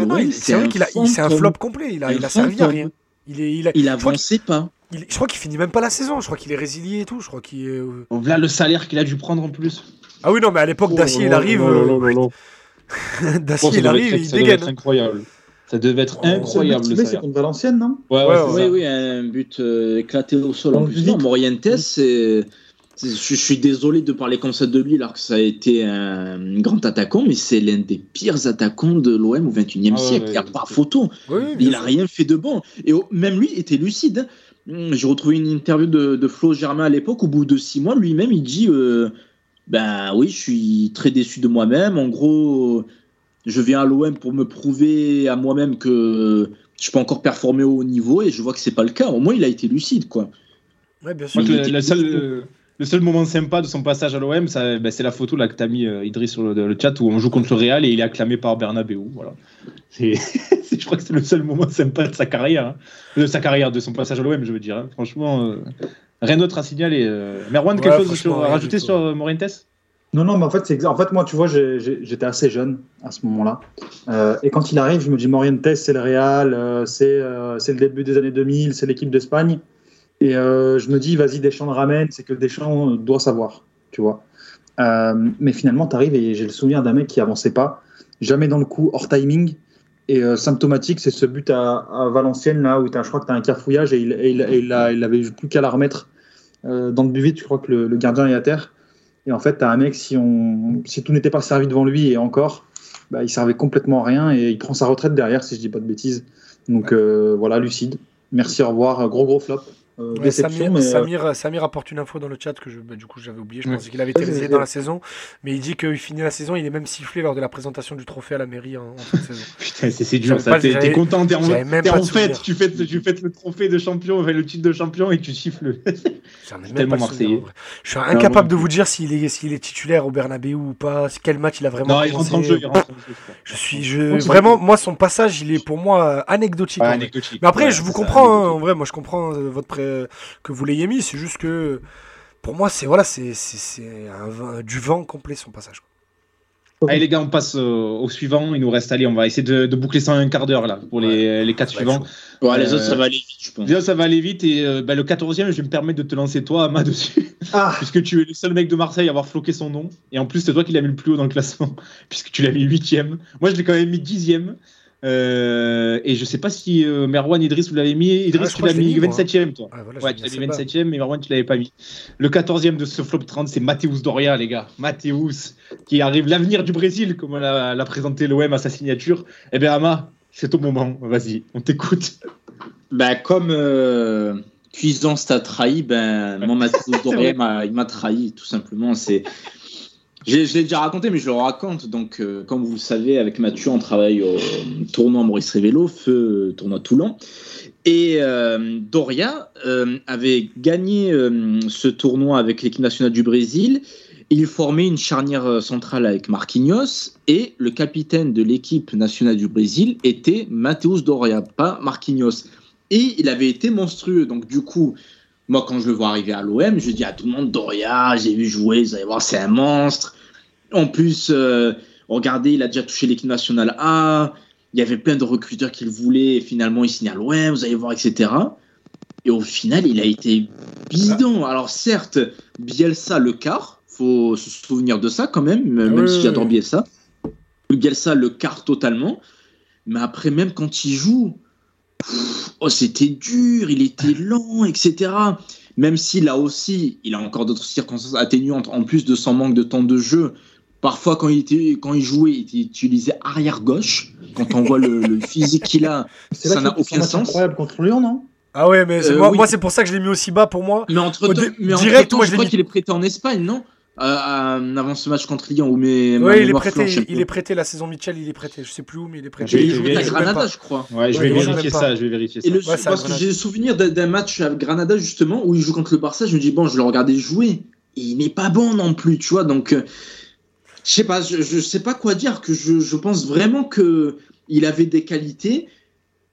vrai qu'il a, c'est un flop complet. Il a, il a servi à rien. Il, est, il, a, il avançait pas. Je crois qu'il finit même pas la saison. Je crois qu'il est résilié et tout. Je crois qu'il. Est... Là, le salaire qu'il a dû prendre en plus. Ah oui, non, mais à l'époque, oh, Dacier, il arrive. Dacier, il arrive, il dégaine. Ça incroyable. Ça devait être oh, incroyable. C'est contre Valenciennes, non? Ouais, ouais, Oui, oui, un but euh, éclaté au sol. En plus, non, Morientes, c'est je suis désolé de parler comme ça de lui alors que ça a été un grand attaquant, mais c'est l'un des pires attaquants de l'OM au XXIe e siècle. Il n'y a pas photo. il n'a rien fait de bon. Et même lui était lucide. Hein. J'ai retrouvé une interview de, Flo Germain à l'époque. Au bout de six mois, lui-même, il dit euh, Ben oui, je suis très déçu de moi-même. En gros, je viens à l'OM pour me prouver à moi-même que je peux encore performer au haut niveau et je vois que c'est pas le cas. Au moins, il a été lucide. quoi. Ouais, bien sûr. la seule le seul moment sympa de son passage à l'OM, ben, c'est la photo là, que tu as mis, euh, Idriss, sur le, chat, où on joue contre le Real et il est acclamé par Bernabeu. Voilà. je crois que c'est le seul moment sympa de sa carrière. Hein. De sa carrière, de son passage à l'OM, je veux dire. Hein. Franchement, euh, rien d'autre à signaler. Euh. Merwan, quelque chose à rajouter sur Morientes non, non, mais en fait, c'est en fait, moi, tu vois, j'étais assez jeune à ce moment-là. et quand il arrive, je me dis, Morientes, c'est le Real, c'est le début des années 2000, c'est l'équipe d'Espagne. Et euh, je me dis, vas-y, Deschamps le ramène, c'est que Deschamps doit savoir, tu vois. Euh, mais finalement, tu arrives et j'ai le souvenir d'un mec qui avançait pas. jamais dans le coup, hors timing. Et symptomatique, c'est ce but à, Valenciennes, là, où as, je crois que tu as un cafouillage et il, et avait plus qu'à la remettre dans le but je crois que le, gardien est à terre. Et en fait, tu as un mec, si tout n'était pas servi devant lui et encore, bah, il servait complètement à rien et il prend sa retraite derrière, si je dis pas de bêtises. Donc voilà, lucide. Merci, au revoir. Gros, gros flop. Euh, Samir, euh, Samir, apporte une info dans le chat que je, bah, du coup j'avais oublié. Je pensais qu'il avait été réalisé dans la saison, mais il dit qu'il finit la saison. Il est même sifflé lors de la présentation du trophée à la mairie en, fin de saison. Putain, c'est dur ça. T'es content, t'es en, en fait, tu fais, tu fais le trophée de champion, le titre de champion et tu siffles. tellement marseillais. Je suis incapable de vous dire s'il est, s'il est titulaire au Bernabeu ou pas, quel match il a vraiment. Non, il rentre en jeu. Je suis, je, vraiment, moi son passage, il est pour moi anecdotique. Mais après, je vous comprends. Hein, en vrai, moi je comprends euh, votre pré que vous l'ayez mis. C'est juste que pour moi, c'est voilà, c'est du vent complet son passage. Allez les gars, on passe au, suivant. Il nous reste, allez, on va essayer de, boucler ça en un quart d'heure là pour les, les quatre suivants. Les autres, ça va aller vite, je pense. Les ça va aller vite et euh, bah, le 14e, je vais me permettre de te lancer toi, Ama, dessus. Ah. puisque tu es le seul mec de Marseille à avoir floqué son nom. Et en plus, c'est toi qui l'as mis le plus haut dans le classement, puisque tu l'as mis 8e. Moi, je l'ai quand même mis 10e. Euh, et je sais pas si euh, Merwan Idriss vous l'avez mis. Idriss, tu l'as mis 27ème, toi. Ah, ouais, tu l'as mis 27ème, mais Merwan, tu l'avais pas mis. Le 14ème de ce flop 30, c'est Mateus Doria, les gars. Mateus, qui arrive l'avenir du Brésil, comme l'a présenté l'OM à sa signature. Eh bien, Ama, c'est ton moment. Vas-y, on t'écoute. Bah, comme euh, Cuisance t'a trahi, ben, mon Mateus Doria, il m'a trahi, tout simplement. C'est. Je, l'ai déjà raconté, mais je le raconte. Donc, euh, comme vous le savez, avec Mathieu, on travaille au tournoi Maurice Révélo, feu tournoi Toulon. Et euh, Doria euh, avait gagné ce tournoi avec l'équipe nationale du Brésil. Il formait une charnière centrale avec Marquinhos et le capitaine de l'équipe nationale du Brésil était Matheus Doria, pas Marquinhos. Et il avait été monstrueux. Donc, du coup, moi, quand je le vois arriver à l'OM, je dis à tout le monde Doria, j'ai vu jouer, vous allez voir, c'est un monstre. En plus, euh, regardez, il a déjà touché l'équipe nationale A. Il y avait plein de recruteurs qu'il voulait. Et finalement, il signe à l'OM, vous allez voir, etc. Et au final, il a été bidon. Alors, certes, Bielsa le quart. faut se souvenir de ça quand même, même si j'adore Bielsa. Bielsa le quart totalement. Mais après, même quand il joue, oh, c'était dur, il était lent, etc. Même si là aussi, il a encore d'autres circonstances atténuantes en plus de son manque de temps de jeu. Parfois, quand il, était, quand il jouait, il utilisait arrière gauche. Quand on voit le, physique qu'il a, ça n'a aucun sens. C'est incroyable contre Lyon, non? Ah ouais, mais euh, moi, c'est pour ça que je l'ai mis aussi bas pour moi. Mais entre, direct, moi, je, crois qu'il est prêté en Espagne, non? Euh, euh, avant ce match contre Lyon où mes oui, il est prêté il, est prêté la saison Mitchell il est prêté je sais plus où mais il est prêté. Il joue à Granada je crois. Ouais je vais vérifier ça je vais vérifier ça. et le, parce que j'ai le souvenir d'un match à Granada justement où il joue contre le Barça je me dis bon je le regardais jouer. Et il n'est pas bon non plus tu vois donc je sais pas, je, sais pas quoi dire, que je, pense vraiment que il avait des qualités.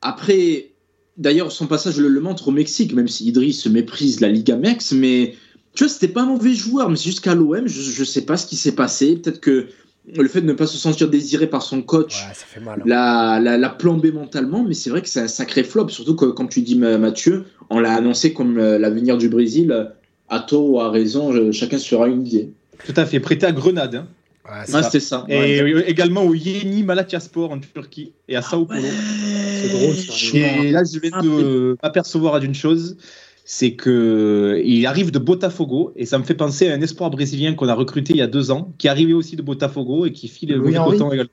Après, d'ailleurs, son passage le, le, montre au Mexique, même si Idriss méprise la Liga Mex, mais tu vois, c'était pas un mauvais joueur, mais c'est juste qu'à l'OM, je, je sais pas ce qui s'est passé. Peut-être que le fait de ne pas se sentir désiré par son coach hein. l'a, la, plombé mentalement, mais c'est vrai que c'est un sacré flop, surtout que, comme tu dis, Mathieu, on l'a annoncé comme euh, l'avenir du Brésil, à tort ou à raison, chacun sera une idée. Tout à fait, prêté à Grenade. Hein. Ouais, c'est ça. Et également au Yeni Malatyaspor en Turquie et à Sao Paulo. c'est drôle ça. Et là, je vais te apercevoir d'une chose c'est que il arrive de Botafogo et ça me fait penser à un espoir brésilien qu'on a recruté il y a deux ans, qui arrivait aussi de Botafogo et qui file le également.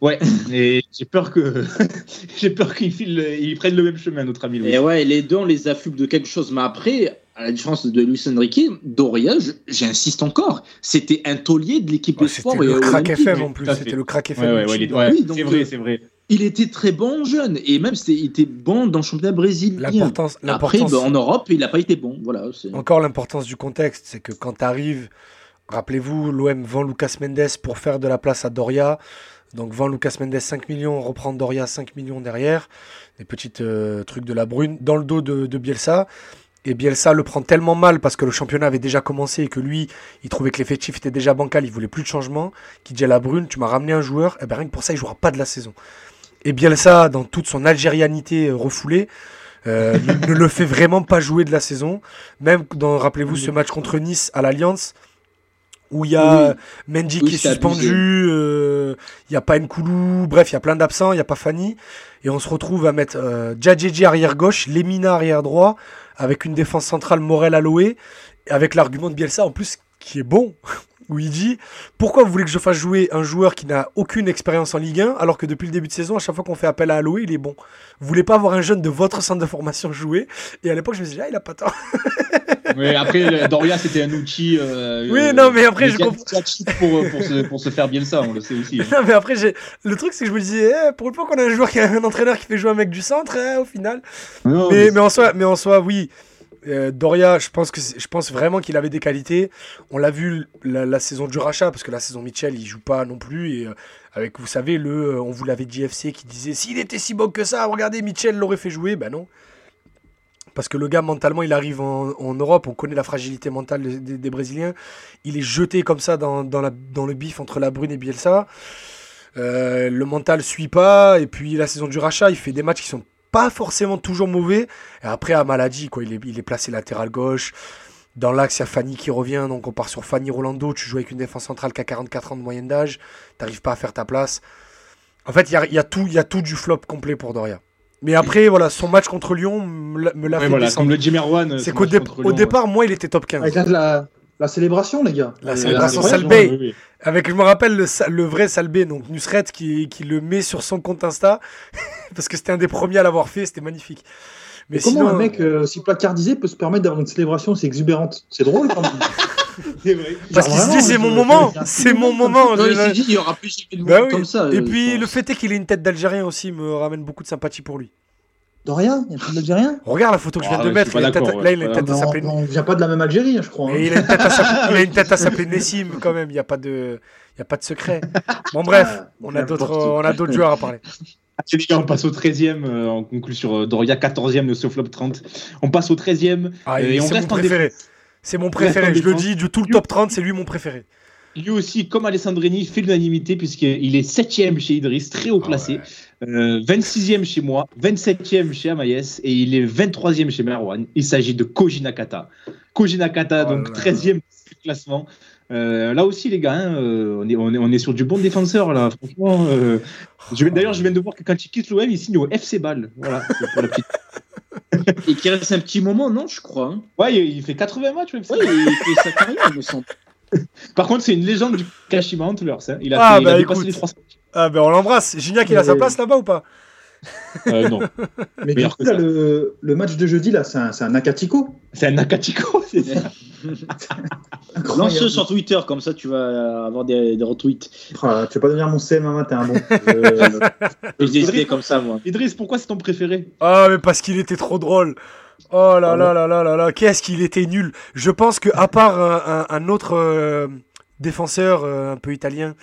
Ouais, et j'ai peur que j'ai peur qu'ils ils prennent le même chemin, notre ami. Et ouais, les deux on les affuble de quelque chose, mais après, à la différence de Luis Enrique, Doria, j'insiste encore, c'était un taulier de l'équipe de sport. C'était le crack FM en plus, c'était le crack FM. oui, c'est vrai, c'est vrai. Il était très bon jeune et même il était bon dans le championnat brésilien. L'importance, Après, ben, en Europe, il n'a pas été bon. Voilà. Encore l'importance du contexte, c'est que quand tu arrives, rappelez-vous, l'OM vend Lucas Mendes pour faire de la place à Doria. Donc vend Lucas Mendes 5 millions, reprend Doria 5 millions derrière. Des petits euh, trucs de la brune dans le dos de, de Bielsa. Et Bielsa le prend tellement mal parce que le championnat avait déjà commencé et que lui, il trouvait que l'effectif était déjà bancal, il voulait plus de changement. Qui dit à la brune, tu m'as ramené un joueur, et eh ben rien que pour ça, il jouera pas de la saison. Et Bielsa, dans toute son algérianité euh, refoulée, euh, ne le fait vraiment pas jouer de la saison. Même dans, rappelez-vous, ce match contre Nice à l'Alliance, où il y a Mendy qui est suspendu, il n'y a pas Nkoulou, bref, il y a plein d'absents, il n'y a pas Fanny. Et on se retrouve à mettre euh, arrière gauche, Lemina arrière droit, avec une défense centrale Morel Aloé, avec l'argument de Bielsa en plus qui est bon, où il dit Pourquoi vous voulez que je fasse jouer un joueur qui n'a aucune expérience en Ligue 1, alors que depuis le début de saison, à chaque fois qu'on fait appel à Aloé, il est bon Vous voulez pas avoir un jeune de votre centre de formation jouer? Et à l'époque, je me suis dit Ah, il a pas tort. oui, après, Doria, c'était un outil. Euh, oui, non, mais après, je comprends. Pour, pour, se, pour se faire bien ça, on le sait aussi. Hein. Non, mais après, le truc, c'est que je me disais eh, Pour une fois qu'on a un joueur qui a un entraîneur qui fait jouer un mec du centre, eh, au final. mais, mais, en soi, mais en soi, oui. Euh, Doria, je pense, vraiment qu'il avait des qualités. On l'a vu la, saison du rachat, parce que la saison Mitchell, il joue pas non plus. Et euh, avec, vous savez, le, euh, on vous l'avait dit FC qui disait s'il était si bon que ça, regardez, Mitchell l'aurait fait jouer. Ben non. Parce que le gars, mentalement, il arrive en, Europe, on connaît la fragilité mentale des, Brésiliens. Il est jeté comme ça dans, le bif entre la Brune et Bielsa. le mental suit pas. Et puis la saison du rachat, il fait des matchs qui sont pas forcément toujours mauvais. Et après, à maladie, quoi, il est, il est placé latéral gauche. Dans l'axe, il y a Fanny qui revient. Donc, on part sur Fanny Rolando. Tu joues avec une défense centrale qui a 44 ans de moyenne d'âge. Tu pas à faire ta place. En fait, il y a, y, a tout, y a tout du flop complet pour Doria. Mais après, voilà, son match contre Lyon me l'a fait voilà, Comme le. C'est qu'au départ, moi, il était top 15. Avec la, la célébration, les gars. La célébration Salbé. Avec, je me rappelle le, le vrai Salbé, donc Nusret, qui, qui, le met sur son compte Insta, parce que c'était un des premiers à l'avoir fait, c'était magnifique. Mais comment un mec euh, si placardisé peut se permettre d'avoir une célébration aussi exubérante? C'est drôle quand même. Vrai. Parce qu'il se dit c'est mon moment, c'est mon moment. il dit il y aura plus de bah comme ça. Et puis le fait est qu'il ait une tête d'Algérien aussi me ramène beaucoup de sympathie pour lui. De rien Il n'y a pas d'Algérien Regarde la photo que je viens de mettre. là, il a une tête à s'appeler. On vient pas de la même Algérie, je crois. Hein. il, a une tête à s'appeler Nessim, quand même. Il n'y a, pas de... a pas de secret. Bon, bref, ah, on a d'autres joueurs à parler. on passe au 13e. Euh, on conclut sur euh, Doria, 14e de ce flop 30. On passe au 13e. Ah, et on reste mon préféré. C'est mon préféré. Je le dis, du tout le top 30, c'est lui mon préféré. Lui aussi, comme Alessandrini, fait l'unanimité puisqu'il est 7e chez Idriss, très haut ah placé. 26e euh, chez moi, 27e chez Amaïs et il est 23e chez Merwan. Il s'agit de Koji Nakata. Koji Nakata, oh donc 13e du classement. Euh, là aussi, les gars, hein, euh, on, est, on, est, sur du bon défenseur, là. Franchement, d'ailleurs, je viens de voir que quand il quitte l'OM, il signe au FC Ball. Voilà, pour la petite. Et qui reste un petit moment, non, je crois. Hein. Ouais, il, fait 80 matchs, Ouais, il fait sa carrière, me semble. Par contre, c'est une légende du Kashima Antlers. Hein. Il a, ah, bah, dépassé les 300. Ah, ben on l'embrasse. Gignac, il a sa place là-bas ou pas? euh, non. Mais du coup, là, le, le, match de jeudi, là, c'est un, un Nakatiko C'est un Nakatiko, c'est ça Lance-le sur Twitter, comme ça tu vas avoir des, des retweets. Ah, tu vas pas devenir mon CM matin, bon. Je... Idriss, comme ça, moi. Idriss, pourquoi c'est ton préféré? Ah, mais parce qu'il était trop drôle. Oh là là là là là là, qu'est-ce qu'il était nul. Je pense que à part un, un, autre euh, défenseur euh, un peu italien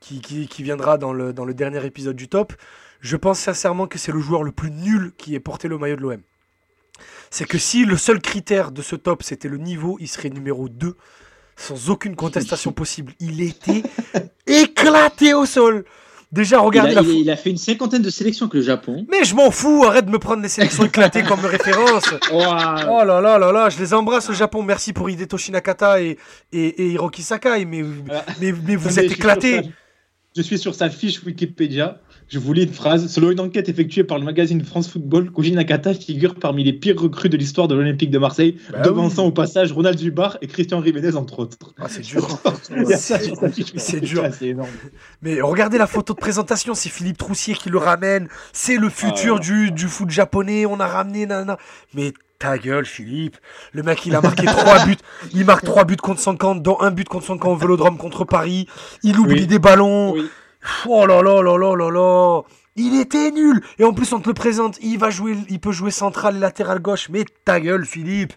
qui, qui, qui, viendra dans le, dans le dernier épisode du top, je pense sincèrement que c'est le joueur le plus nul qui ait porté le maillot de l'OM. C'est que si le seul critère de ce top c'était le niveau, il serait numéro 2 sans aucune contestation possible. Il était éclaté au sol. Déjà, regardez il a, il a, fait une cinquantaine de sélections avec le Japon. Mais je m'en fous, arrête de me prendre les sélections éclatées comme référence. Oh là là là là, je les embrasse au Japon. Merci pour Hideto Shinakata et, et, et Hiroki Sakai, mais, ah. mais, mais, vous êtes éclatés. Je suis sur sa fiche Wikipédia. Je vous lis une phrase. Selon une enquête effectuée par le magazine France Football, Koji Nakata figure parmi les pires recrues de l'histoire de l'Olympique de Marseille, bah devançant au passage Ronald Zubar et Christian Rivenez, entre autres. Ah, c'est dur. c'est dur. Mais regardez la photo de présentation, c'est Philippe Troussier qui le ramène. C'est le futur ah. du, du foot japonais. On a ramené. Nana. Mais ta gueule, Philippe. Le mec, il a marqué trois buts. Il marque trois buts contre 50, dont un but contre 50 au Vélodrome contre Paris. Il oublie des ballons. Oui. Oh là là là là là là il était nul Et en plus, on te le présente, il va jouer, il peut jouer central latéral gauche. Mais ta gueule, Philippe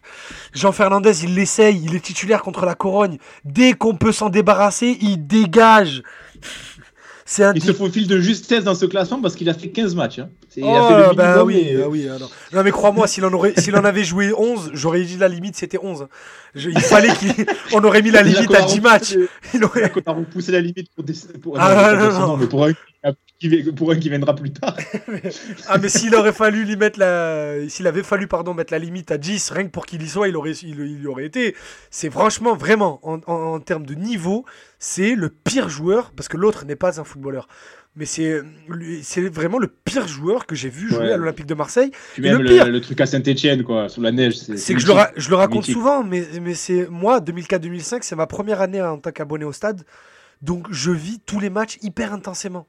Jean Fernandez, il l'essaye, il est titulaire contre la Corogne. Dès qu'on peut s'en débarrasser, il dégage un il se faufile de justesse dans ce classement parce qu'il a fait 15 matchs. Hein. Il a fait le oh, bah oui, ah oui non. mais crois-moi, s'il en, aurait, s'il en avait joué 11, j'aurais dit la limite c'était 11. il fallait qu'on aurait mis la limite à 10 matchs. Il aurait... On a repoussé la limite pour, des... pour... Ah, non, non, mais pour un qui, pour un qui viendra plus tard. ah, mais s'il aurait fallu lui mettre la. S'il avait fallu, pardon, mettre la limite à 10, rien que pour qu'il y soit, il aurait, il, aurait été. C'est franchement, vraiment, en, en, termes de niveau, c'est le pire joueur, parce que l'autre n'est pas un footballeur. Mais c'est vraiment le pire joueur que j'ai vu jouer à l'Olympique de Marseille. même le, pire, le, truc à Saint-Etienne, quoi, sous la neige. C'est que je le, je le raconte souvent, mais, mais c'est moi, 2004-2005, c'est ma première année en tant qu'abonné au stade. Donc je vis tous les matchs hyper intensément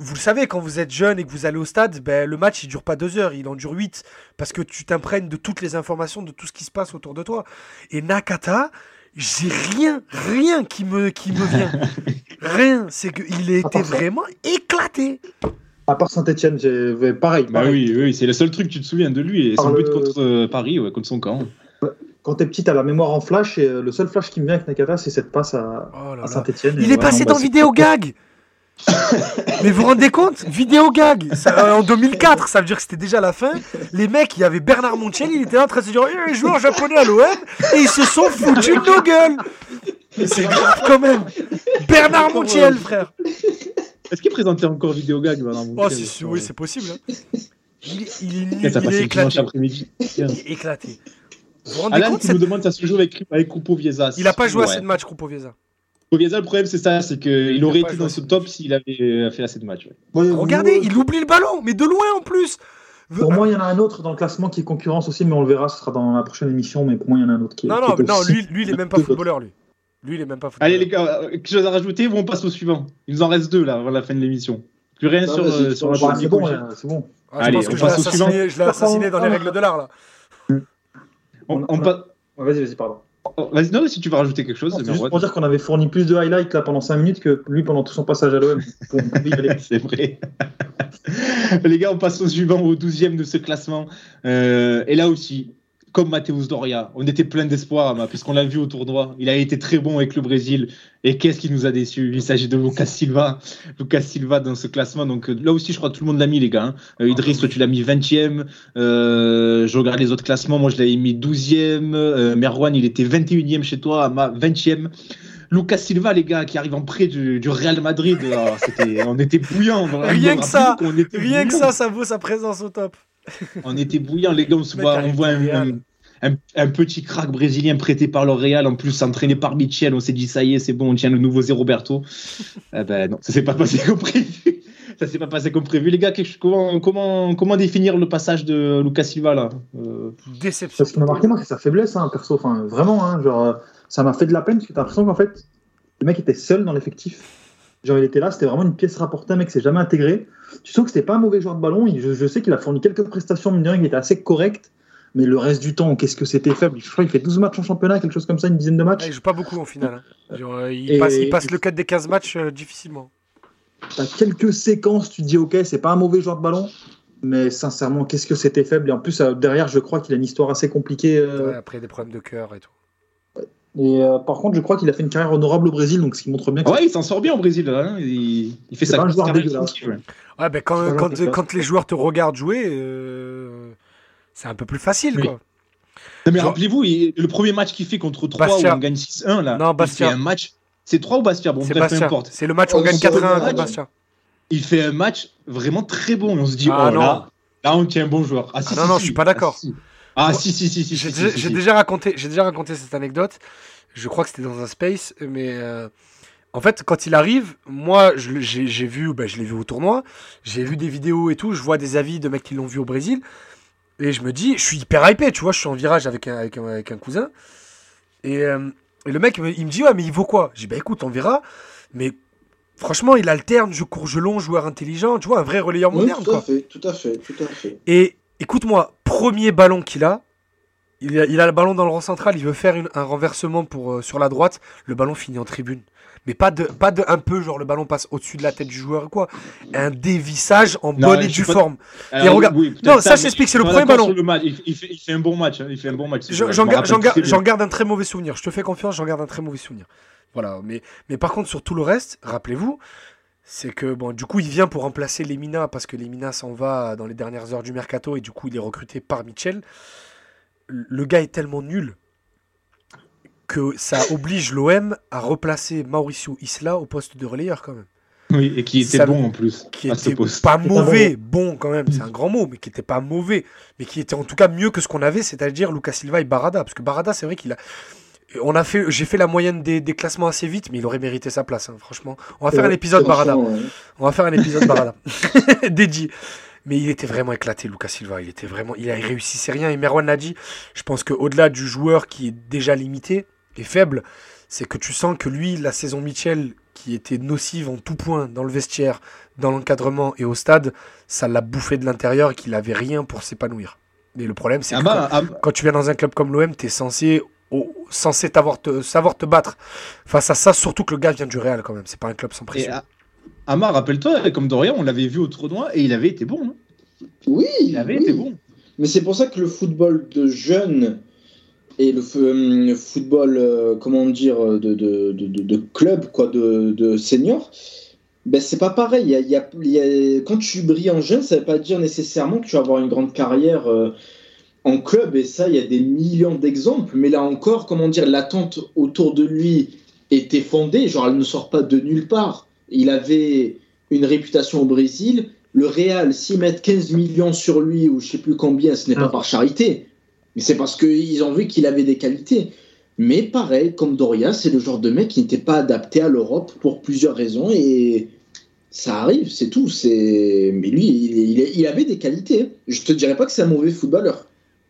vous le savez, quand vous êtes jeune et que vous allez au stade, ben, le match il dure pas deux heures, il en dure huit. Parce que tu t'imprègnes de toutes les informations, de tout ce qui se passe autour de toi. Et Nakata, j'ai rien, rien qui me, qui me vient. rien. C'est qu'il a été vraiment éclaté. À part Saint-Etienne, j'ai pareil. Bah oui, oui, c'est le seul truc que tu te souviens de lui. Et son but contre euh, Paris, ouais, contre son camp. Quand t'es petit, t'as la mémoire en flash et euh, le seul flash qui me vient avec Nakata, c'est cette passe à, oh Saint-Etienne. Il est passé dans Vidéo Gag mais vous vous rendez compte? Vidéo gag euh, En 2004, ça veut dire que c'était déjà la fin. Les mecs, il y avait Bernard Montiel, il était là en train de se dire eh, les joueurs japonais à l'OM, et ils se sont foutus de nos gueules C'est grave quand même Bernard Montiel, frère Est-ce qu'il présentait encore Vidéo gag, Oh, oui, c'est possible. Hein. Il, est, il, est, il est éclaté. Il est éclaté. Vous rendez Alan compte, qui nous demande ça se joue avec, avec Vieza. Il a pas joué assez de matchs, Vieza. Povieza, le problème, c'est ça, c'est qu'il aurait été dans ce top s'il avait fait assez de matchs. Regardez, il oublie le ballon, mais de loin en plus. Pour moi, il y en a un autre dans le classement qui est concurrence aussi, mais on le verra, ce sera dans la prochaine émission. Mais pour moi, il y en a un autre qui est. Non, non, non lui, lui, il est même pas footballeur, lui. Lui, il est même pas footballeur. Allez, les gars, euh, quelque chose à rajouter On passe au suivant? Il nous en reste deux, là, avant la fin de l'émission. Plus rien sur, euh, sur la C'est bon, c'est bon. Ah, Allez, on passe au suivant. Je l'ai assassiné dans les règles de l'art, là. On, passe. Vas-y, vas-y, pardon. Oh, vas-y, non, si tu veux rajouter quelque chose. C'est juste pour dire qu'on avait fourni plus de highlights là pendant 5 minutes que lui pendant tout son passage à l'OM. c'est vrai. Les gars, on passe au suivant, au 12e de ce classement. Euh, et là aussi, comme Mateus Doria. On était plein d'espoir, puisqu'on l'a vu au tournoi. Il a été très bon avec le Brésil. Et qu'est-ce qui nous a déçus? Il s'agit de Lucas Silva. Lucas Silva dans ce classement. Donc là aussi, je crois que tout le monde l'a mis, les gars. Hein. Euh, Idriss, toi, tu l'as mis 20e. Euh, je regarde les autres classements. Moi, je l'avais mis 12e. Euh, Merwan, il était 21e chez toi, ma 20e. Lucas Silva, les gars, qui arrive en près du, Real Madrid, ah, on était bouillant. Rien que ça, rien que ça, ça vaut sa présence au top on était bouillant, les gars. On, se voit, on voit un, petit crack brésilien prêté par le Real, en plus entraîné par Michel. On s'est dit, ça y est, c'est bon, on tient le nouveau Zé Roberto. eh ben non, ça s'est pas passé comme prévu. ça s'est pas passé comme prévu. Les gars, comment, comment, comment définir le passage de Lucas Silva là euh... Déception. Ce qui m'a marqué, moi, c'est sa faiblesse, hein, perso. Enfin, vraiment, hein, genre, ça m'a fait de la peine parce que t'as l'impression qu'en fait, le mec était seul dans l'effectif. Genre, il était là, c'était vraiment une pièce rapportée, un mec s'est jamais intégré. Tu sens que c'était pas un mauvais joueur de ballon. Je, sais qu'il a fourni quelques prestations, mine qui étaient assez correctes. Mais le reste du temps, qu'est-ce que c'était faible? Je crois qu'il fait 12 matchs en championnat, quelque chose comme ça, une dizaine de matchs. il joue pas beaucoup en finale. Hein. Euh, il, passe, il, passe, le 4 des 15 matchs euh, difficilement. Tu as quelques séquences, tu te dis, ok, c'est pas un mauvais joueur de ballon. Mais sincèrement, qu'est-ce que c'était faible? Et en plus, euh, derrière, je crois qu'il a une histoire assez compliquée. après des problèmes de cœur et tout. Et euh, par contre, je crois qu'il a fait une carrière honorable au Brésil, donc ce qui montre bien. Que ouais, il s'en sort bien au Brésil. Hein. Il, fait ça. un joueur dégueulasse. Ouais, ben quand, quand, quand, les joueurs te regardent jouer, euh, c'est un peu plus facile, quoi. Non, mais rappelez-vous, le premier match qu'il fait contre 3 où on gagne 6-1, là. Non, Bastia. Il fait un match. C'est 3 ou Bastia Bon, bref, peu importe. C'est le match où on gagne 4-1 contre Bastia. Il fait un match vraiment très bon. On se dit, ah, oh non. là, là, on tient un bon joueur. Ah, si, ah, non, non, je suis pas d'accord. Ah, si, si, si, si. J'ai déjà raconté, j'ai déjà raconté cette anecdote. Je crois que c'était dans un space, mais euh, en fait, quand il arrive, moi, j'ai vu, bah, je l'ai vu au tournoi, j'ai vu des vidéos et tout, je vois des avis de mecs qui l'ont vu au Brésil, et je me dis, je suis hyper hypé, tu vois, je suis en virage avec un, avec un, cousin, et, euh, et, le mec, il me dit, ouais, mais il vaut quoi? J'ai dit, bah écoute, on verra, mais franchement, il alterne, je cours, je long, joueur intelligent, tu vois, un vrai relayeur moderne. Tout à fait, tout à fait, tout à fait. Et écoute-moi, premier ballon qu'il a, il a, il a, le ballon dans le rang central, il veut faire un renversement pour, euh, sur la droite, le ballon finit en tribune. Mais pas de, pas de un peu, genre le ballon passe au-dessus de la tête du joueur ou quoi. Un dévissage en bonne et due forme. et regarde... non, ça, je t'explique, c'est le premier ballon. Il, fait, il, fait, un bon match. Hein. Il fait un bon match. J'en garde, garde, un très mauvais souvenir. Je te fais confiance, j'en garde un très mauvais souvenir. Voilà. Mais, mais par contre, sur tout le reste, rappelez-vous, c'est que bon, du coup, il vient pour remplacer Lemina parce que Lemina s'en va dans les dernières heures du mercato et du coup, il est recruté par Mitchell. Le gars est tellement nul que ça oblige l'OM à replacer Mauricio Isla au poste de relayeur quand même. Oui, et qui était bon en plus. Qui était pas mauvais, bon quand même, c'est un grand mot, mais qui était pas mauvais, mais qui était en tout cas mieux que ce qu'on avait, c'est-à-dire Lucas Silva et Barada. Parce que Barada, c'est vrai qu'il a, on a fait, j'ai fait la moyenne des, classements assez vite, mais il aurait mérité sa place, hein, franchement. On va faire un épisode Barada. On va faire un épisode Barada dédié. Mais il était vraiment éclaté, Lucas Silva. Il était vraiment, il, a, réussissait rien. Et Merwan l'a dit. Je pense qu'au-delà du joueur qui est déjà limité et faible, c'est que tu sens que lui, la saison Mitchell, qui était nocive en tout point dans le vestiaire, dans l'encadrement et au stade, ça l'a bouffé de l'intérieur et qu'il avait rien pour s'épanouir. Mais le problème, c'est ah que bah, ah bah. quand, tu viens dans un club comme l'OM, tu es censé censé te, savoir te battre face à ça, surtout que le gars vient du Real quand même, c'est pas un club sans pression. Amar, rappelle-toi, comme Dorian, on l'avait vu au tournoi et il avait été bon. Hein. Oui, il avait été bon. Mais c'est pour ça que le football de jeunes et le euh, football, euh, comment dire, de, de, de, club, quoi, de, de senior, ben c'est pas pareil. Il y a, quand tu brilles en jeune, ça veut pas dire nécessairement que tu vas avoir une grande carrière. Euh, en club, et ça, il y a des millions d'exemples, mais là encore, comment dire, l'attente autour de lui était fondée, genre elle ne sort pas de nulle part. Il avait une réputation au Brésil. Le Real, s'ils mettent 15 millions sur lui, ou je sais plus combien, ce n'est pas ah. par charité, mais c'est parce qu'ils ont vu qu'il avait des qualités. Mais pareil, comme Doria, c'est le genre de mec qui n'était pas adapté à l'Europe pour plusieurs raisons, et ça arrive, c'est tout. C'est Mais lui, il, il, avait des qualités. Je te dirais pas que c'est un mauvais footballeur.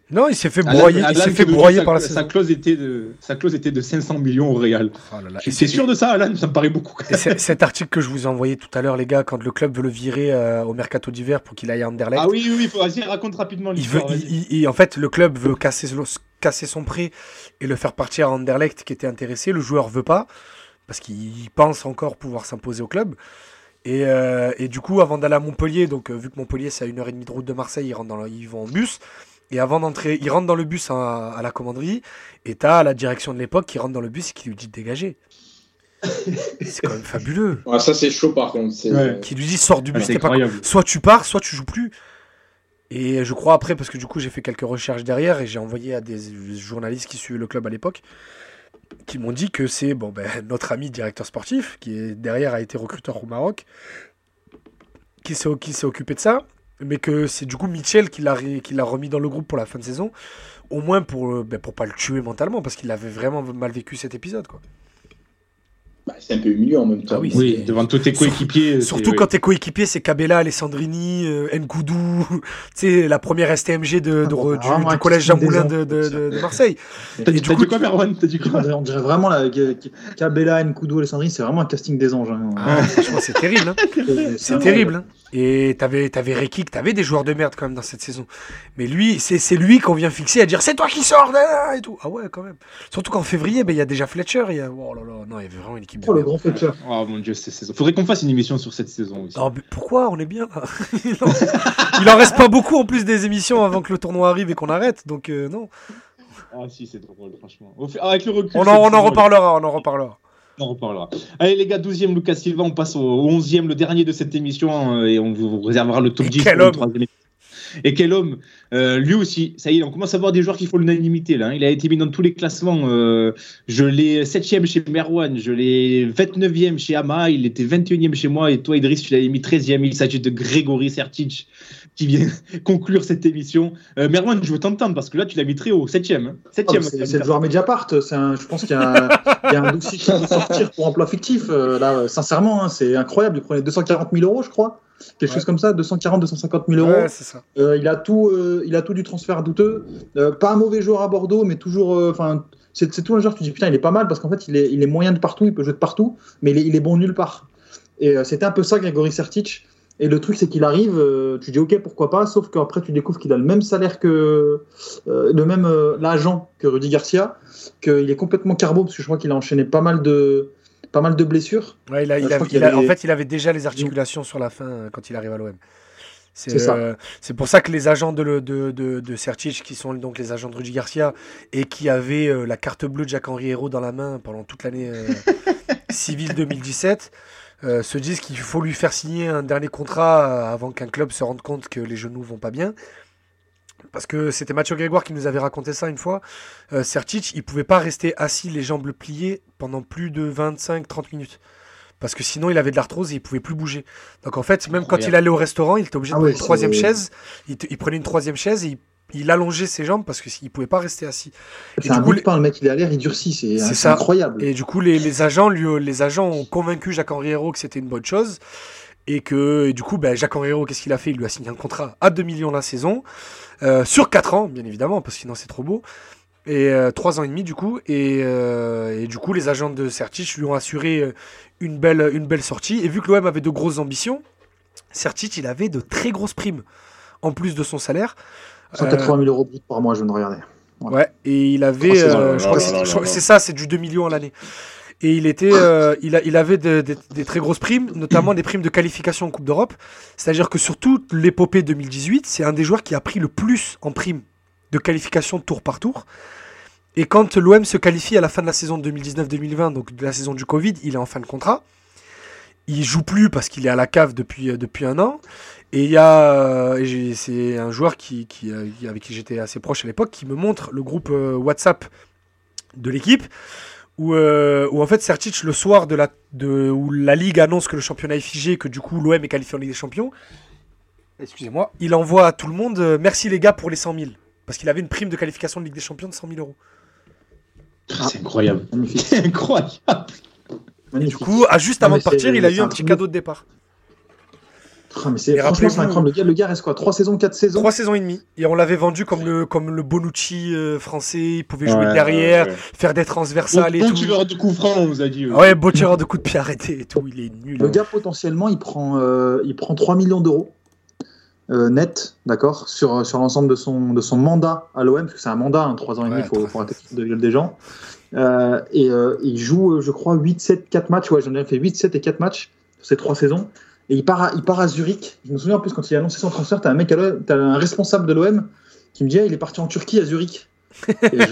Non, il s'est fait broyer, il s'est fait broyer par la sa clause était de sa clause était de 500 millions au Real. Oh c'est sûr de ça, Alan, ça me paraît beaucoup. cet article que je vous ai envoyé tout à l'heure, les gars, quand le club veut le virer euh, au mercato d'hiver pour qu'il aille à Anderlecht. Ah oui, oui, oui, vas-y, raconte rapidement l'histoire. En fait, le club veut casser, casser son prêt et le faire partir à Anderlecht qui était intéressé. Le joueur veut pas parce qu'il pense encore pouvoir s'imposer au club. Et, euh, et, du coup, avant d'aller à Montpellier, donc euh, vu que Montpellier c'est à une heure et demie de route de Marseille, ils, rentrent dans ils vont en bus. Et avant d'entrer, il rentre dans le bus à, la commanderie, et t'as la direction de l'époque qui rentre dans le bus et qui lui dit de dégager. c'est quand même fabuleux. ça c'est chaud par contre. Qui lui dit sors du bus, pas... soit tu pars, soit tu joues plus. Et je crois après, parce que du coup j'ai fait quelques recherches derrière et j'ai envoyé à des journalistes qui suivaient le club à l'époque, qui m'ont dit que c'est bon, ben, notre ami directeur sportif, qui est, derrière a été recruteur au Maroc, qui s'est occupé de ça mais que c'est du coup Mitchell qui l'a remis dans le groupe pour la fin de saison, au moins pour euh, ben, pour pas le tuer mentalement parce qu'il avait vraiment mal vécu cet épisode quoi. Bah, c'est un peu humiliant en même temps. Ah oui, devant tous tes coéquipiers. Surtout quand tes coéquipiers, c'est Cabella, Alessandrini, euh, Nkoudou, tu sais, la première STMG de, ah, du, collège Jean Moulin de, de, Marseille. T'as dit, quoi, Merwan dit quoi On dirait vraiment la, Cabella, Nkoudou, Alessandrini, c'est vraiment un casting des anges. Hein. Ah, franchement, c'est terrible. Hein. c'est terrible. Hein. Et t'avais, t'avais Rekik, t'avais des joueurs de merde quand même dans cette saison. Mais lui, c'est, c'est lui qu'on vient fixer à dire c'est toi qui sors et tout. Ah ouais, quand même. Surtout qu'en février, ben, il y a déjà Fletcher. Il y a... Oh là là, non, il y avait vraiment une équipe Oh, le grand Fletcher. Oh mon dieu, cette saison. Faudrait qu'on fasse une émission sur cette saison aussi. Non, mais pourquoi? On est bien là. il, en... reste pas beaucoup en plus des émissions avant que le tournoi arrive et qu'on arrête. Donc euh, non. Ah si, c'est drôle, franchement. Avec le recul. On en, on en reparlera, on en reparlera. On reparlera. Allez les gars, 12e Lucas Silva, on passe au 11e, le dernier de cette émission, hein, et on vous réservera le top 10 pour le troisième et quel homme euh, Lui aussi, ça y est, on commence à voir des joueurs qui font l'unanimité. Là, hein. Il a été mis dans tous les classements. Euh, je l'ai 7e chez Merwan, je l'ai 29e chez Ama, il était 21e chez moi. Et toi, Idriss, tu l'avais mis 13e. Il s'agit de Grégory Sertic qui vient conclure cette émission. Euh, Merwan, je veux t'entendre parce que là, tu l'as mis très haut, 7e. Hein. Ah, c'est le joueur Mediapart. Un, je pense qu'il y a un, dossier qui va sortir pour emploi fictif. là, sincèrement, hein, c'est incroyable. Il prenait 240 000 euros, je crois quelque chose comme ça, 240, 250 000 euros. Euh, il a tout, euh, il a tout du transfert douteux. Euh, pas un mauvais joueur à Bordeaux, mais toujours, enfin, c'est, tout un joueur que tu dis putain, il est pas mal parce qu'en fait, il est, il est moyen de partout, il peut jouer de partout, mais il est, il est bon nulle part. Et c'était un peu ça, Grégory Sertic. Et le truc, c'est qu'il arrive, tu dis ok, pourquoi pas, sauf qu'après, tu découvres qu'il a le même salaire que le même l'agent que Rudy Garcia, qu'il est complètement carbo, parce que je crois qu'il a enchaîné pas mal de, pas mal de blessures. il a, euh, En fait, il avait déjà les articulations sur la fin euh, quand il arrive à l'OM. C'est euh, pour ça que les agents de, de, de, de Sertic, qui sont donc les agents de Rudy Garcia, et qui avaient la carte bleue de Jacques-Henri Hérault dans la main pendant toute l'année civile 2017, se disent qu'il faut lui faire signer un dernier contrat avant qu'un club se rende compte que les genoux vont pas bien. Parce que c'était Mathieu Grégoire qui nous avait raconté ça une fois. Euh, Sertic, il pouvait pas rester assis les jambes pliées pendant plus de 25-30 minutes. Parce que sinon, il avait de l'arthrose et il pouvait plus bouger. Donc en fait, même quand il allait au restaurant, il était obligé de ah prendre une troisième chaise. Il, prenait une troisième chaise et il, allongeait ses jambes parce qu'il pouvait pas rester assis. C'est un coup, pain, le mec, il est à l'air, il durcit. C'est incroyable. Et du coup, les, agents, lui, les agents ont convaincu Jacques Henri que c'était une bonne chose. Et que du coup, ben, Jacques Henriero, qu'est-ce qu'il a fait? Il lui a signé un contrat à 2 millions la saison, euh, sur 4 ans, bien évidemment, parce que sinon c'est trop beau. Et 3 euh, ans et demi du coup. Euh, et, du coup, les agents de Certic lui ont assuré une belle, une belle sortie. Et vu que l'OM avait de grosses ambitions, Certic, il avait de très grosses primes, en plus de son salaire. 180 000 euros par mois, je viens de regarder. Ouais, et il avait, je crois que c'est ça, c'est du 2 millions à l'année. Et il, était, euh, il, a, il avait des très grosses primes, notamment des primes de qualification en Coupe d'Europe. C'est-à-dire que sur toute l'épopée 2018, c'est un des joueurs qui a pris le plus en primes de qualification tour par tour. Et quand l'OM se qualifie à la fin de la saison 2019-2020, donc de la saison du Covid, il est en fin de contrat. Il joue plus parce qu'il est à la cave depuis, euh, depuis un an. Et il y a, euh, c'est un joueur qui, qui, avec qui j'étais assez proche à l'époque, qui me montre le groupe WhatsApp de l'équipe où, euh, où, en fait Sertic le soir de la, de, où la Ligue annonce que le championnat est figé, que du coup l'OM est qualifié en Ligue des Champions, excusez-moi, il envoie à tout le monde euh, merci les gars pour les 100 000. Parce qu'il avait une prime de qualification de Ligue des Champions de 100 000 euros. Ah, c'est incroyable. C'est incroyable. Et du coup, à juste avant de partir, il a eu un petit cadeau de départ. Ah, mais c'est franchement c'est incroyable. Le gars, le gars reste quoi? 3 saisons, 4 saisons? 3 saisons et demie. Et on l'avait vendu comme le, comme le Bonucci euh, français. Il pouvait jouer derrière, faire des transversales bon, et bon tout. tireur de coups francs, on vous a dit. Ouais, beau tireur de coups de pied arrêté et tout. Il est nul. Le hein. gars, potentiellement, il prend, euh, il prend 3 millions d'euros. Euh, net, d'accord, sur, sur l'ensemble de son, de son mandat à l'OM, parce que c'est un mandat, hein, 3 ans et demi, il faut, faut arrêter de gueule des gens. Euh, et il joue, je crois, 8, 7, 4 matchs, ouais, j'en ai fait 8, 7 et 4 matchs sur ces 3 saisons. Et il part, à, il part à Zurich. Je me souviens en plus quand il a annoncé son transfert, t'as un mec, t'as un responsable de l'OM qui me dit il est parti en Turquie à Zurich. Et il me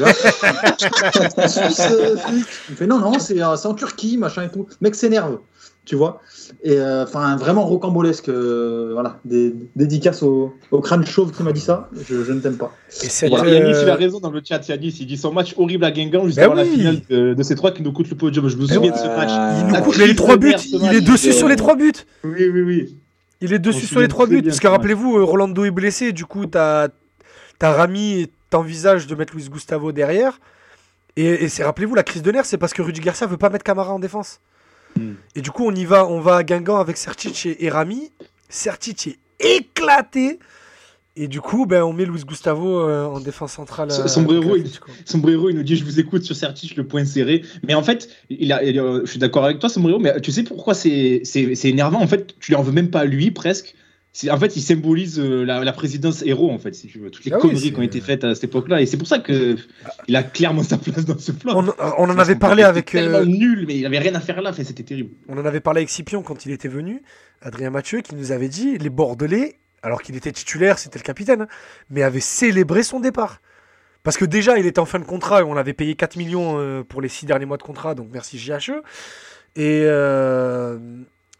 fait non, non, c'est en Turquie, machin et tout. Le mec s'énerve, tu vois. Et euh, enfin, vraiment rocambolesque. Euh, voilà, des dédicaces au, au, crâne chauve qui m'a dit ça. Je, je ne t'aime pas. Et voilà. Yanis, il a raison dans le chat. Yanis, il dit son match horrible à Guingamp juste ben avant la finale de, ces trois qui nous coûte le podium. Je me souviens de ce match. Il nous coûte les trois buts. Il est dessus sur les trois buts. Oui, oui, oui. Il est dessus sur les trois buts. Parce que rappelez-vous, euh, Rolando est blessé. Du coup, t'as as Rami et t'envisages de mettre Luis Gustavo derrière. Et, et rappelez-vous, la crise de nerfs, c'est parce que Rudy Garcia veut pas mettre Camara en défense. Et du coup, on y va, on va à Guingamp avec Sertic et, Rami. Sertic est éclaté. Et du coup, ben, on met Luis Gustavo euh, en défense centrale. Euh, Sombrero, il, Sombrero, il nous dit Je vous écoute sur Sertic, le point serré. Mais en fait, il a, je suis d'accord avec toi, Sombrero, mais tu sais pourquoi c'est énervant? En fait, tu lui en veux même pas à lui, presque en fait, il symbolise euh, la, présidence héros, en fait, si tu veux. Toutes les ah conneries qui ont été faites à cette époque-là. Et c'est pour ça que il a clairement sa place dans ce plan. On, en avait parlé avec. Tellement euh, nul, mais il avait rien à faire là. c'était terrible. On en avait parlé avec Scipion quand il était venu, Adrien Mathieu, qui nous avait dit les Bordelais, alors qu'il était titulaire, c'était le capitaine, hein, mais avait célébré son départ. Parce que déjà, il était en fin de contrat et on avait payé 4 millions euh, pour les 6 derniers mois de contrat, donc merci JHE. Et,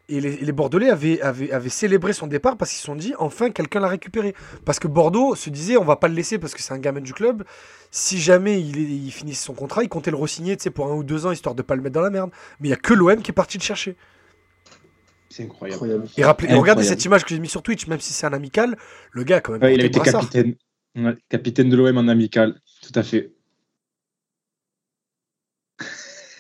et les, Bordelais avaient, avaient, célébré son départ parce qu'ils se sont dit enfin quelqu'un l'a récupéré. Parce que Bordeaux se disait on va pas le laisser parce que c'est un gamin du club. Si jamais il, il finissait son contrat, il comptait le re-signer pour un ou deux ans histoire de pas le mettre dans la merde. Mais il y a que l'OM qui est parti le chercher. C'est incroyable. Et, rappelez, regardez cette image que j'ai mis sur Twitch, même si c'est un amical, le gars quand même. il a été capitaine. capitaine de l'OM en amical, tout à fait.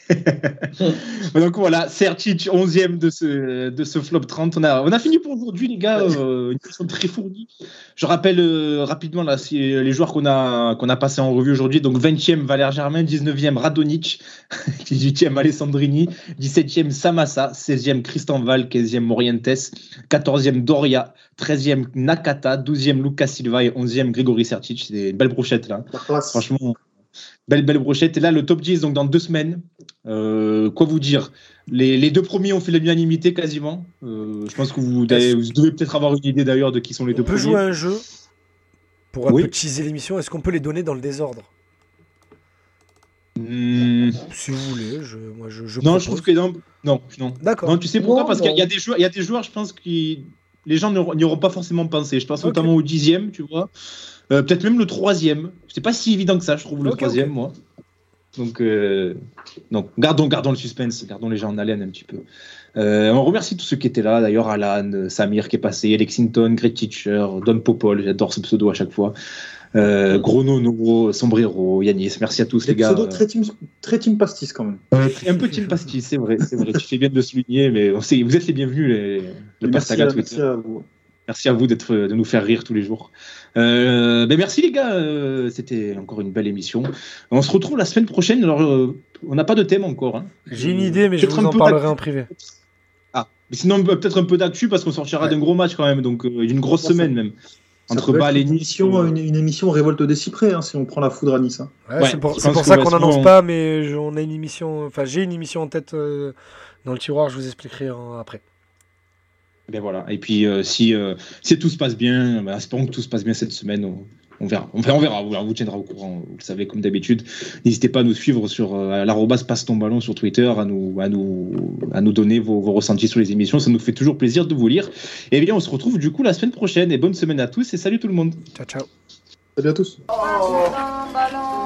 Donc voilà, Sertic, 11e de ce, de ce flop 30. On a, on a fini pour aujourd'hui, les gars. Euh, une question très fournie. Je rappelle euh, rapidement là, les joueurs qu'on a, qu'on a passés en revue aujourd'hui. Donc 20e, Valère Germain. 19e, Radonic. 18e, Alessandrini. 17e, Samassa. 16e, Christian Val. 15e, Morientes. 14e, Doria. 13e, Nakata. 12e, Lucas Silva. Et 11e, Grégory Sertic. C'est une belle brochette là. Franchement. Belle, belle brochette. Et là, le top 10, donc dans deux semaines. Euh, quoi vous dire? Les, deux premiers ont fait l'unanimité quasiment. Euh, je pense que vous, devez peut-être avoir une idée d'ailleurs de qui sont les deux premiers. On peut jouer un jeu pour un peu teaser l'émission? Est-ce qu'on peut les donner dans le désordre? Hmm. Si vous voulez, je, moi je, Non, je trouve que non, non, non. D'accord. Non, tu sais pourquoi? Parce qu'il y a des joueurs, il y a des joueurs, je pense qui les gens n'y auront pas forcément pensé. Je pense notamment au dixième, tu vois. Euh, peut-être même le troisième. C'est pas si évident que ça, je trouve, le troisième, moi. Donc, euh, donc gardons, gardons le suspense, gardons les gens en haleine un petit peu. Euh, on remercie tous ceux qui étaient là, d'ailleurs Alan, Samir qui est passé, Lexington, Great Teacher, Don Popol, j'adore ce pseudo à chaque fois. Euh, Gros Nono, Sombrero, Yanis, merci à tous les, gars. Pseudo très team, très team pastis quand même. un peu team pastis, c'est vrai, c'est vrai. tu fais bien de le souligner, mais vous êtes les bienvenus, les, le Pastaga Twitter. Merci à vous. Merci à vous d'être, de nous faire rire tous les jours. Euh, ben merci les gars, euh, c'était encore une belle émission. On se retrouve la semaine prochaine. Alors, euh, on n'a pas de thème encore. Hein. J'ai une idée, mais je vous en parlerai en privé. Ah, mais sinon peut-être un peu d'actu parce qu'on sortira d'un gros match quand même, donc une grosse semaine même entre balles et une émission, une, émission révolte des cyprès hein, si on prend la foudre à Nice. Hein. c'est pour, ça qu'on n'annonce pas, mais on a une émission, enfin j'ai une émission en tête euh, dans le tiroir, je vous expliquerai après. Ben voilà. Et puis euh, si, euh, si tout se passe bien, ben, espérons que tout se passe bien cette semaine on verra. On verra, on verra. On vous tiendra au courant, vous le savez, comme d'habitude. N'hésitez pas à nous suivre sur euh, l'arrobas passe ton ballon sur Twitter, à nous, à nous, à nous donner vos, vos, ressentis sur les émissions. Ça nous fait toujours plaisir de vous lire. Et bien, on se retrouve du coup la semaine prochaine. Et bonne semaine à tous et salut tout le monde. Ciao, ciao. Salut à tous. Oh.